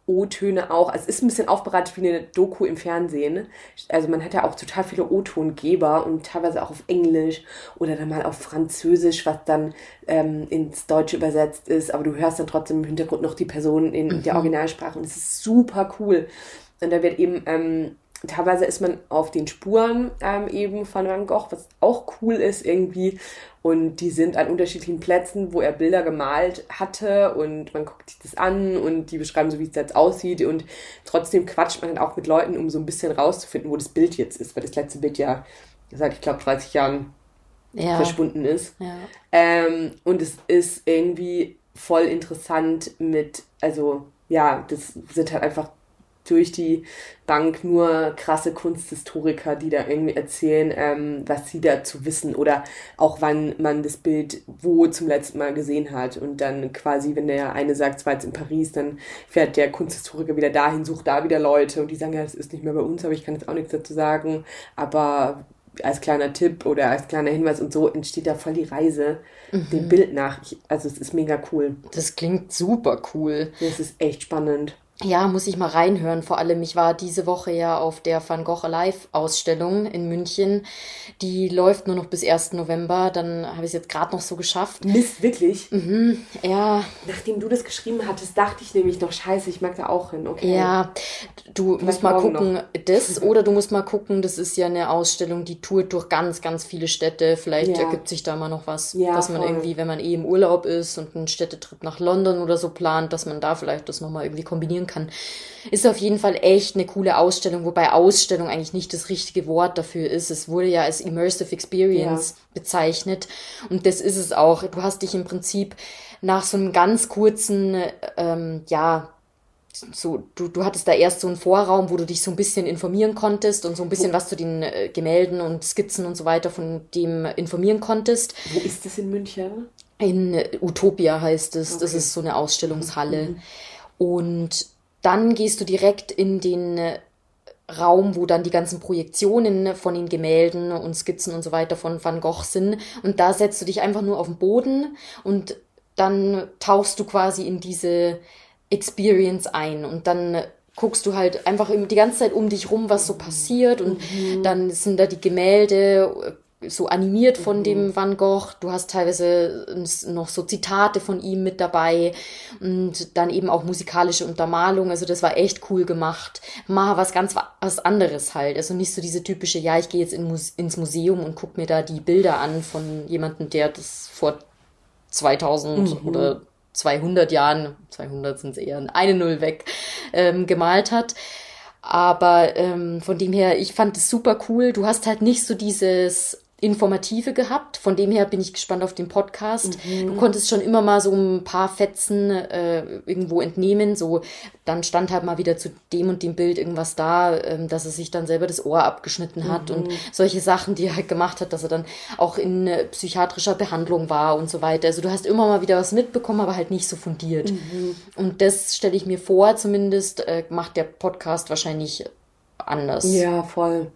S1: O-Töne auch. Also es ist ein bisschen aufbereitet wie eine Doku im Fernsehen. Also man hat ja auch total viele O-Tongeber und teilweise auch auf Englisch oder dann mal auf Französisch, was dann ähm, ins Deutsche übersetzt ist. Aber du hörst dann trotzdem im Hintergrund noch die Person in mhm. der Originalsprache und es ist super cool. Und da wird eben ähm, teilweise ist man auf den Spuren ähm, eben von Van Gogh, was auch cool ist irgendwie. Und die sind an unterschiedlichen Plätzen, wo er Bilder gemalt hatte und man guckt sich das an und die beschreiben so, wie es jetzt aussieht. Und trotzdem quatscht man dann auch mit Leuten, um so ein bisschen rauszufinden, wo das Bild jetzt ist, weil das letzte Bild ja seit, ich glaube, 30 Jahren ja. verschwunden ist.
S2: Ja.
S1: Ähm, und es ist irgendwie voll interessant mit, also ja, das sind halt einfach durch die Bank nur krasse Kunsthistoriker, die da irgendwie erzählen, ähm, was sie dazu wissen oder auch wann man das Bild wo zum letzten Mal gesehen hat. Und dann quasi, wenn der eine sagt, es war jetzt in Paris, dann fährt der Kunsthistoriker wieder dahin, sucht da wieder Leute und die sagen, ja, das ist nicht mehr bei uns, aber ich kann jetzt auch nichts dazu sagen. Aber als kleiner Tipp oder als kleiner Hinweis und so entsteht da voll die Reise mhm. dem Bild nach. Ich, also es ist mega cool.
S2: Das klingt super cool.
S1: Das ist echt spannend.
S2: Ja, muss ich mal reinhören. Vor allem, ich war diese Woche ja auf der Van Gogh Alive Ausstellung in München. Die läuft nur noch bis 1. November. Dann habe ich es jetzt gerade noch so geschafft.
S1: Mist, wirklich?
S2: Mhm, ja.
S1: Nachdem du das geschrieben hattest, dachte ich nämlich noch, scheiße, ich mag da auch hin. Okay.
S2: Ja, du Vielleicht musst mal gucken, noch. das oder du musst mal gucken, das ist ja eine Ausstellung, die tourt durch ganz, ganz viele Städte. Vielleicht ja. ergibt sich da mal noch was, ja, dass man voll. irgendwie, wenn man eh im Urlaub ist und einen Städtetrip nach London oder so plant, dass man da vielleicht das nochmal irgendwie kombinieren kann kann. Ist auf jeden Fall echt eine coole Ausstellung, wobei Ausstellung eigentlich nicht das richtige Wort dafür ist. Es wurde ja als Immersive Experience ja. bezeichnet und das ist es auch. Du hast dich im Prinzip nach so einem ganz kurzen, ähm, ja, so, du, du hattest da erst so einen Vorraum, wo du dich so ein bisschen informieren konntest und so ein bisschen was zu den äh, Gemälden und Skizzen und so weiter von dem informieren konntest.
S1: Wo ist das in München?
S2: In äh, Utopia heißt es. Okay. Das ist so eine Ausstellungshalle. Mhm. Und dann gehst du direkt in den äh, Raum, wo dann die ganzen Projektionen von den Gemälden und Skizzen und so weiter von Van Gogh sind. Und da setzt du dich einfach nur auf den Boden und dann tauchst du quasi in diese Experience ein und dann guckst du halt einfach die ganze Zeit um dich rum, was so passiert und mhm. dann sind da die Gemälde so animiert von mhm. dem Van Gogh. Du hast teilweise noch so Zitate von ihm mit dabei und dann eben auch musikalische Untermalung. Also das war echt cool gemacht. Mal was ganz was anderes halt. Also nicht so diese typische, ja, ich gehe jetzt in Muse ins Museum und guck mir da die Bilder an von jemandem, der das vor 2000 mhm. oder 200 Jahren, 200 sind es eher eine Null weg, ähm, gemalt hat. Aber ähm, von dem her, ich fand es super cool. Du hast halt nicht so dieses Informative gehabt. Von dem her bin ich gespannt auf den Podcast. Mhm. Du konntest schon immer mal so ein paar Fetzen äh, irgendwo entnehmen. So, dann stand halt mal wieder zu dem und dem Bild irgendwas da, ähm, dass er sich dann selber das Ohr abgeschnitten hat mhm. und solche Sachen, die er halt gemacht hat, dass er dann auch in äh, psychiatrischer Behandlung war und so weiter. Also du hast immer mal wieder was mitbekommen, aber halt nicht so fundiert. Mhm. Und das stelle ich mir vor, zumindest äh, macht der Podcast wahrscheinlich anders.
S1: Ja, voll.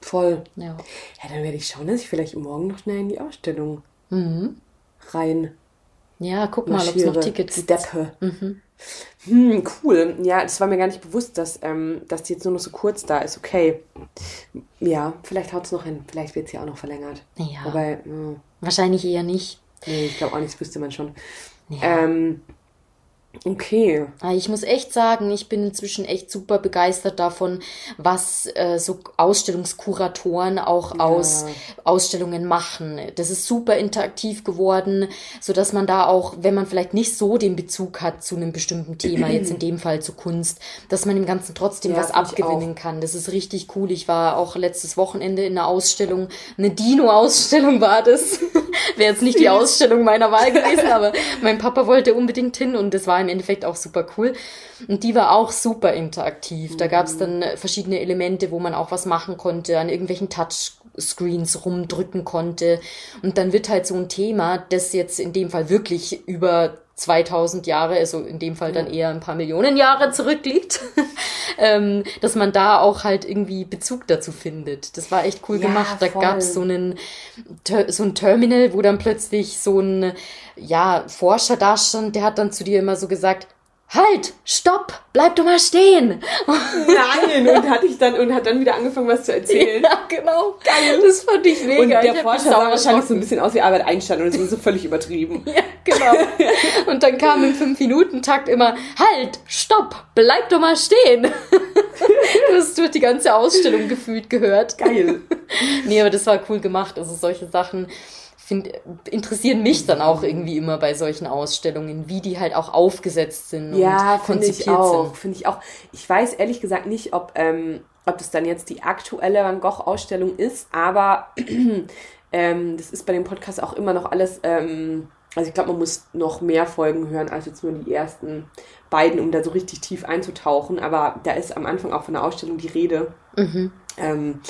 S1: Voll. Ja. Ja, dann werde ich schauen, dass ich vielleicht morgen noch schnell in die Ausstellung mhm. rein.
S2: Ja, guck mal, ob es noch Tickets
S1: gibt. Steppe. Mhm. Hm, cool. Ja, das war mir gar nicht bewusst, dass, ähm, dass die jetzt nur noch so kurz da ist. Okay. Ja, vielleicht haut es noch hin. Vielleicht wird sie auch noch verlängert.
S2: Ja. Wobei, mh. Hm. Wahrscheinlich eher nicht.
S1: Nee, ich glaube auch nicht, das wüsste man schon. Ja. Ähm, Okay.
S2: Ah, ich muss echt sagen, ich bin inzwischen echt super begeistert davon, was äh, so Ausstellungskuratoren auch ja. aus Ausstellungen machen. Das ist super interaktiv geworden, so dass man da auch, wenn man vielleicht nicht so den Bezug hat zu einem bestimmten Thema, jetzt in dem Fall zu Kunst, dass man dem Ganzen trotzdem ja, was abgewinnen kann. Das ist richtig cool. Ich war auch letztes Wochenende in einer Ausstellung, eine Dino-Ausstellung war das. Wäre jetzt nicht die Ausstellung meiner Wahl gewesen, aber mein Papa wollte unbedingt hin und es war im Endeffekt auch super cool. Und die war auch super interaktiv. Da gab es dann verschiedene Elemente, wo man auch was machen konnte, an irgendwelchen Touchscreens rumdrücken konnte. Und dann wird halt so ein Thema, das jetzt in dem Fall wirklich über 2000 Jahre, also in dem Fall dann eher ein paar Millionen Jahre zurückliegt, ähm, dass man da auch halt irgendwie Bezug dazu findet. Das war echt cool ja, gemacht. Da gab es so einen so ein Terminal, wo dann plötzlich so ein ja, Forscher da stand, der hat dann zu dir immer so gesagt, halt, stopp, bleib doch mal stehen.
S1: Nein, und hat ich dann und hat dann wieder angefangen, was zu erzählen.
S2: Ja, genau. Geil. Das fand ich mega.
S1: Und der ich Forscher sah wahrscheinlich so ein bisschen aus wie Albert Einstein und das ist so völlig übertrieben.
S2: ja, genau. Und dann kam im 5-Minuten-Takt immer, halt, stopp, bleib doch mal stehen. das wird die ganze Ausstellung gefühlt gehört.
S1: Geil.
S2: nee, aber das war cool gemacht. Also solche Sachen find, interessieren mich dann auch irgendwie immer bei solchen Ausstellungen, wie die halt auch aufgesetzt sind
S1: ja, und konzipiert ich auch, sind. Finde ich auch. Ich weiß ehrlich gesagt nicht, ob, ähm, ob das dann jetzt die aktuelle Van Gogh-Ausstellung ist, aber ähm, das ist bei dem Podcast auch immer noch alles ähm, also ich glaube, man muss noch mehr Folgen hören als jetzt nur die ersten beiden, um da so richtig tief einzutauchen. Aber da ist am Anfang auch von der Ausstellung die Rede, mhm. ähm,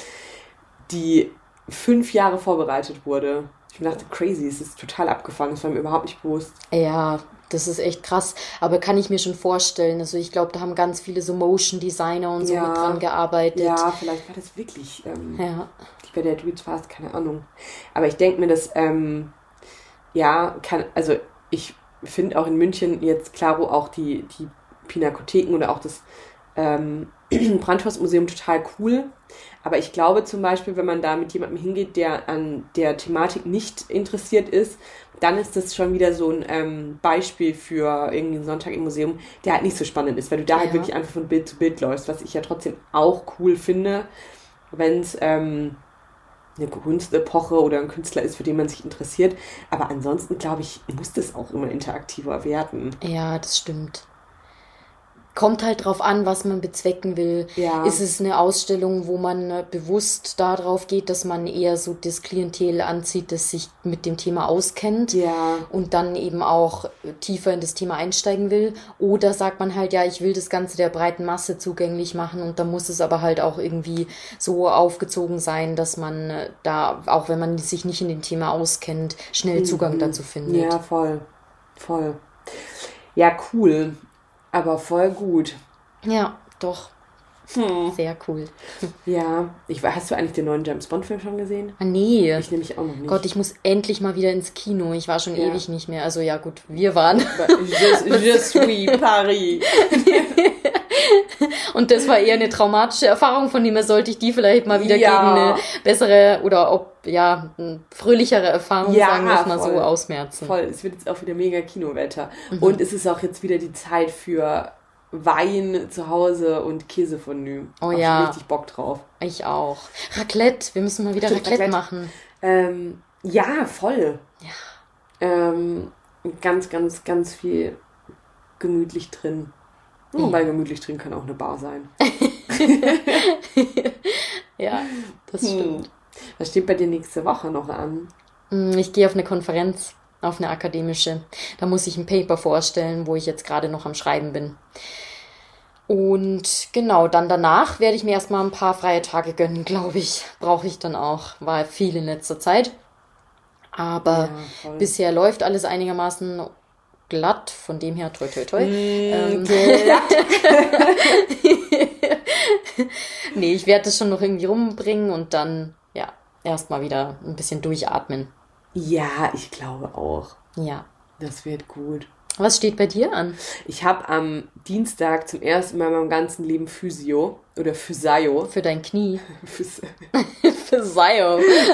S1: die fünf Jahre vorbereitet wurde. Ich dachte, crazy, es ist total abgefangen, das war mir überhaupt nicht bewusst.
S2: Ja, das ist echt krass. Aber kann ich mir schon vorstellen. Also ich glaube, da haben ganz viele so Motion Designer und so ja, mit dran gearbeitet.
S1: Ja, vielleicht war das wirklich ähm, ja. bei der Dudes Fast, keine Ahnung. Aber ich denke mir, dass ähm, ja, kann, also ich finde auch in München jetzt klaro auch die, die Pinakotheken oder auch das ähm, Brandhorstmuseum total cool. Aber ich glaube zum Beispiel, wenn man da mit jemandem hingeht, der an der Thematik nicht interessiert ist, dann ist das schon wieder so ein ähm, Beispiel für irgendwie einen Sonntag im Museum, der halt nicht so spannend ist, weil du da halt ja. halt wirklich einfach von Bild zu Bild läufst, was ich ja trotzdem auch cool finde, wenn es ähm, eine Kunstepoche oder ein Künstler ist, für den man sich interessiert. Aber ansonsten, glaube ich, muss das auch immer interaktiver werden.
S2: Ja, das stimmt kommt halt drauf an, was man bezwecken will. Ja. Ist es eine Ausstellung, wo man bewusst darauf geht, dass man eher so das Klientel anzieht, das sich mit dem Thema auskennt ja. und dann eben auch tiefer in das Thema einsteigen will? Oder sagt man halt, ja, ich will das Ganze der breiten Masse zugänglich machen und da muss es aber halt auch irgendwie so aufgezogen sein, dass man äh, da, auch wenn man sich nicht in dem Thema auskennt, schnell Zugang mhm. dazu findet.
S1: Ja, voll. Voll. Ja, cool. Aber voll gut.
S2: Ja, doch. Hm. Sehr cool.
S1: Ja, ich, hast du eigentlich den neuen James Bond-Film schon gesehen?
S2: Ah, nee.
S1: Ich nehme mich auch noch nicht.
S2: Gott, ich muss endlich mal wieder ins Kino. Ich war schon ja. ewig nicht mehr. Also ja, gut, wir waren.
S1: Je, je suis Paris.
S2: Und das war eher eine traumatische Erfahrung, von dem her sollte ich die vielleicht mal wieder ja. gegen eine bessere oder ob, ja, fröhlichere Erfahrung, ja, sagen wir es mal voll. so, ausmerzen.
S1: Voll, es wird jetzt auch wieder mega Kinowetter. Mhm. Und es ist auch jetzt wieder die Zeit für Wein zu Hause und Käsefondue.
S2: Oh Hab ja.
S1: Ich richtig Bock drauf.
S2: Ich auch. Raclette, wir müssen mal wieder Raclette, Raclette, machen.
S1: Ähm, ja, voll. Ja. Ähm, ganz, ganz, ganz viel gemütlich drin. Ja. Wobei gemütlich drin kann auch eine Bar sein.
S2: ja, das hm. stimmt. Hm.
S1: Was steht bei dir nächste Woche noch an?
S2: Hm, ich gehe auf eine Konferenz, auf eine akademische. Da muss ich ein Paper vorstellen, wo ich jetzt gerade noch am Schreiben bin. Und genau, dann danach werde ich mir erstmal ein paar freie Tage gönnen, glaube ich. Brauche ich dann auch. War viel in letzter Zeit. Aber ja, bisher läuft alles einigermaßen glatt, von dem her toi toi toi. Mm, ähm, nee, ich werde das schon noch irgendwie rumbringen und dann, ja, erstmal wieder ein bisschen durchatmen.
S1: Ja, ich glaube auch.
S2: Ja.
S1: Das wird gut.
S2: Was steht bei dir an?
S1: Ich habe am Dienstag zum ersten Mal in meinem ganzen Leben Physio oder Physio.
S2: Für dein Knie.
S1: Physio.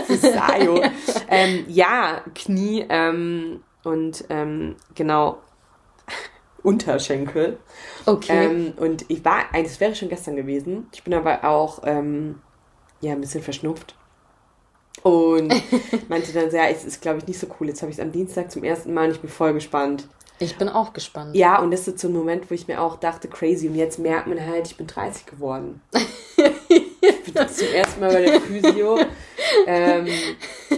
S2: Physio.
S1: ähm, ja, Knie. Ähm, und ähm, genau Unterschenkel.
S2: Okay.
S1: Ähm, und ich war, das wäre schon gestern gewesen. Ich bin aber auch ähm, ja ein bisschen verschnupft. Und meinte dann ja, es ist, glaube ich, nicht so cool. Jetzt habe ich es am Dienstag zum ersten Mal und ich bin voll gespannt.
S2: Ich bin auch gespannt.
S1: Ja, und das ist so ein Moment, wo ich mir auch dachte, crazy. Und jetzt merkt man halt, ich bin 30 geworden. zum ersten Mal bei der Physio. Ähm,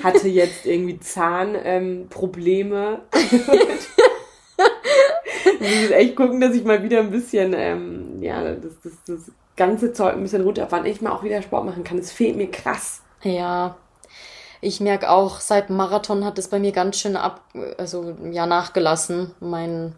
S1: hatte jetzt irgendwie Zahnprobleme. Ähm, ich muss echt gucken, dass ich mal wieder ein bisschen, ähm, ja, das, das, das ganze Zeug ein bisschen runterfahren. Ich mal auch wieder Sport machen kann. Es fehlt mir krass.
S2: Ja, ich merke auch, seit Marathon hat es bei mir ganz schön ab, also ja, nachgelassen, mein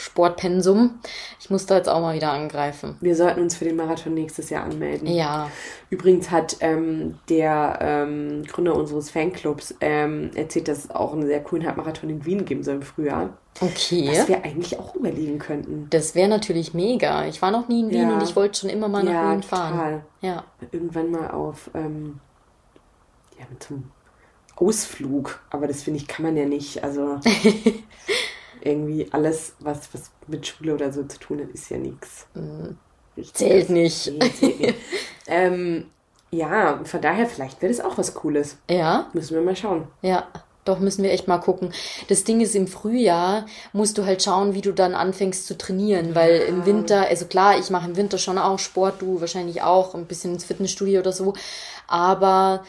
S2: Sportpensum. Ich muss da jetzt auch mal wieder angreifen.
S1: Wir sollten uns für den Marathon nächstes Jahr anmelden.
S2: Ja.
S1: Übrigens hat ähm, der ähm, Gründer unseres Fanclubs ähm, erzählt, dass es auch einen sehr coolen Halbmarathon in Wien geben soll im Frühjahr.
S2: Okay.
S1: Was wir eigentlich auch überlegen könnten.
S2: Das wäre natürlich mega. Ich war noch nie in Wien ja. und ich wollte schon immer mal nach ja, Wien fahren. Total. Ja.
S1: Irgendwann mal auf ähm, ja, mit zum Ausflug. Aber das finde ich, kann man ja nicht. Also irgendwie alles, was, was mit Schule oder so zu tun hat, ist ja nichts.
S2: Mhm. Zählt nicht. Nee, zählt nicht.
S1: ähm, ja, von daher, vielleicht wäre das auch was Cooles.
S2: Ja.
S1: Müssen wir mal schauen.
S2: Ja. Doch, müssen wir echt mal gucken. Das Ding ist, im Frühjahr musst du halt schauen, wie du dann anfängst zu trainieren, weil ja. im Winter, also klar, ich mache im Winter schon auch Sport, du wahrscheinlich auch, ein bisschen ins Fitnessstudio oder so, aber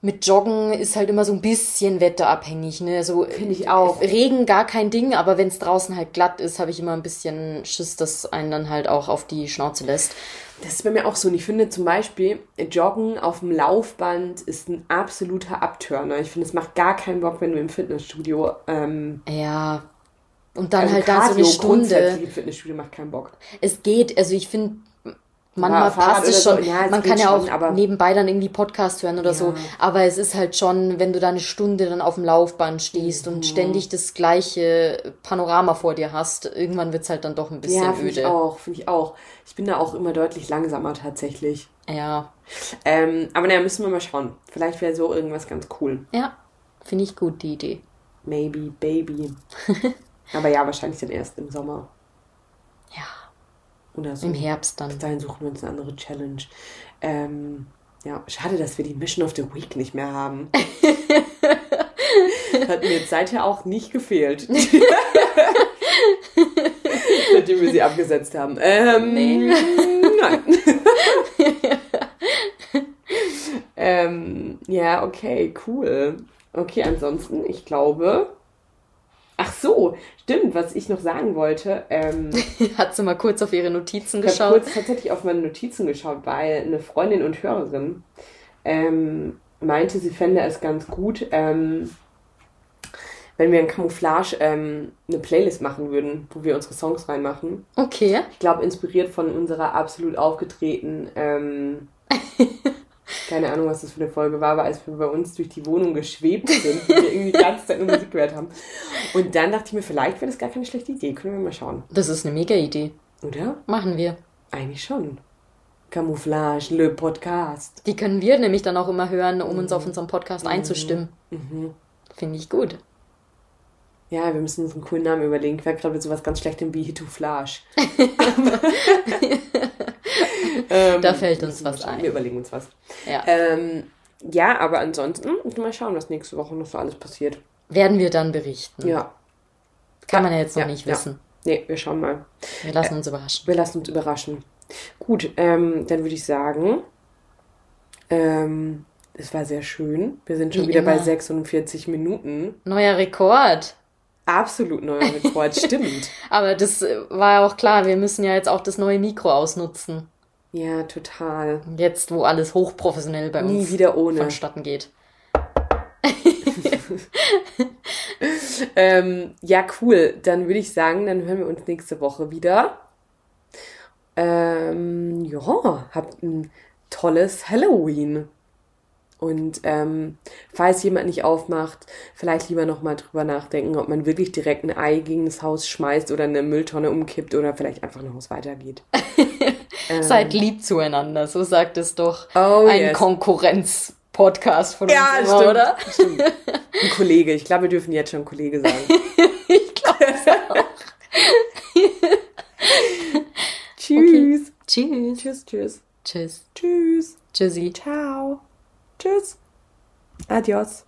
S2: mit Joggen ist halt immer so ein bisschen wetterabhängig, ne? So
S1: Finde ich auch.
S2: Regen gar kein Ding, aber wenn es draußen halt glatt ist, habe ich immer ein bisschen Schiss, dass einen dann halt auch auf die Schnauze lässt.
S1: Das ist bei mir auch so. Und ich finde zum Beispiel, Joggen auf dem Laufband ist ein absoluter Abtörner. Ich finde, es macht gar keinen Bock, wenn du im Fitnessstudio. Ähm,
S2: ja. Und dann halt da so eine Stunde.
S1: Im Fitnessstudio macht keinen Bock.
S2: Es geht, also ich finde, manchmal passt es schon. So. Ja, man kann ja auch schon, nebenbei dann irgendwie Podcast hören oder ja. so. Aber es ist halt schon, wenn du da eine Stunde dann auf dem Laufband stehst mhm. und ständig das gleiche Panorama vor dir hast, irgendwann wird es halt dann doch ein bisschen
S1: ja, find öde. Ja, finde ich auch, finde ich auch. Ich bin da auch immer deutlich langsamer tatsächlich.
S2: Ja.
S1: Ähm, aber naja, müssen wir mal schauen. Vielleicht wäre so irgendwas ganz cool.
S2: Ja, finde ich gut, die Idee.
S1: Maybe, baby. aber ja, wahrscheinlich dann erst im Sommer.
S2: Ja.
S1: Oder so.
S2: Im Herbst dann.
S1: Bis dahin suchen wir uns eine andere Challenge. Ähm, ja, schade, dass wir die Mission of the Week nicht mehr haben. Hat mir jetzt seither auch nicht gefehlt. Seitdem wir sie abgesetzt haben. Ähm, nee. Nein. ähm, ja, okay, cool. Okay, ansonsten, ich glaube, Ach so, stimmt, was ich noch sagen wollte. Ähm,
S2: Hat sie mal kurz auf ihre Notizen
S1: geschaut?
S2: Ich habe
S1: kurz tatsächlich auf meine Notizen geschaut, weil eine Freundin und Hörerin ähm, meinte, sie fände es ganz gut, ähm, wenn wir in Camouflage ähm, eine Playlist machen würden, wo wir unsere Songs reinmachen.
S2: Okay.
S1: Ich glaube, inspiriert von unserer absolut aufgetretenen ähm, keine Ahnung, was das für eine Folge war, aber als wir bei uns durch die Wohnung geschwebt sind, und wir irgendwie die ganze Zeit nur Musik gehört haben. Und dann dachte ich mir, vielleicht wäre das gar keine schlechte Idee. Können wir mal schauen.
S2: Das ist eine mega Idee.
S1: Oder?
S2: Machen wir.
S1: Eigentlich schon. Camouflage, Le Podcast.
S2: Die können wir nämlich dann auch immer hören, um mhm. uns auf unserem Podcast mhm. einzustimmen. Mhm. Finde ich gut.
S1: Ja, wir müssen uns einen coolen Namen überlegen. Ich war gerade mit sowas ganz Schlechtem wie Hituflage.
S2: ähm, da fällt uns was ein.
S1: Wir überlegen uns was.
S2: Ja.
S1: Ähm, ja, aber ansonsten mal schauen, was nächste Woche noch so alles passiert.
S2: Werden wir dann berichten.
S1: Ja.
S2: Kann man ja jetzt noch ja, nicht wissen.
S1: Ja. Nee, wir schauen mal.
S2: Wir lassen uns überraschen.
S1: Wir lassen uns überraschen. Gut, ähm, dann würde ich sagen, ähm, es war sehr schön. Wir sind schon Wie wieder immer. bei 46 Minuten.
S2: Neuer Rekord.
S1: Absolut neuer Rekord, stimmt.
S2: Aber das war ja auch klar, wir müssen ja jetzt auch das neue Mikro ausnutzen.
S1: Ja, total.
S2: Jetzt, wo alles hochprofessionell bei
S1: Nie uns wieder ohne.
S2: vonstatten geht.
S1: ähm, ja, cool. Dann würde ich sagen, dann hören wir uns nächste Woche wieder. Ähm, ja, habt ein tolles Halloween. Und ähm, falls jemand nicht aufmacht, vielleicht lieber nochmal drüber nachdenken, ob man wirklich direkt ein Ei gegen das Haus schmeißt oder eine Mülltonne umkippt oder vielleicht einfach ein Haus weitergeht.
S2: ähm. Seid lieb zueinander, so sagt es doch
S1: oh,
S2: ein yes. Konkurrenz-Podcast von
S1: ja,
S2: uns,
S1: stimmt,
S2: oder?
S1: Stimmt. Ein Kollege, ich glaube, wir dürfen jetzt schon Kollege sagen.
S2: ich glaube es auch.
S1: tschüss.
S2: Okay. Tschüss.
S1: Tschüss, tschüss.
S2: Tschüss.
S1: Tschüss.
S2: Tschüssi.
S1: Ciao. Tschüss. Adios.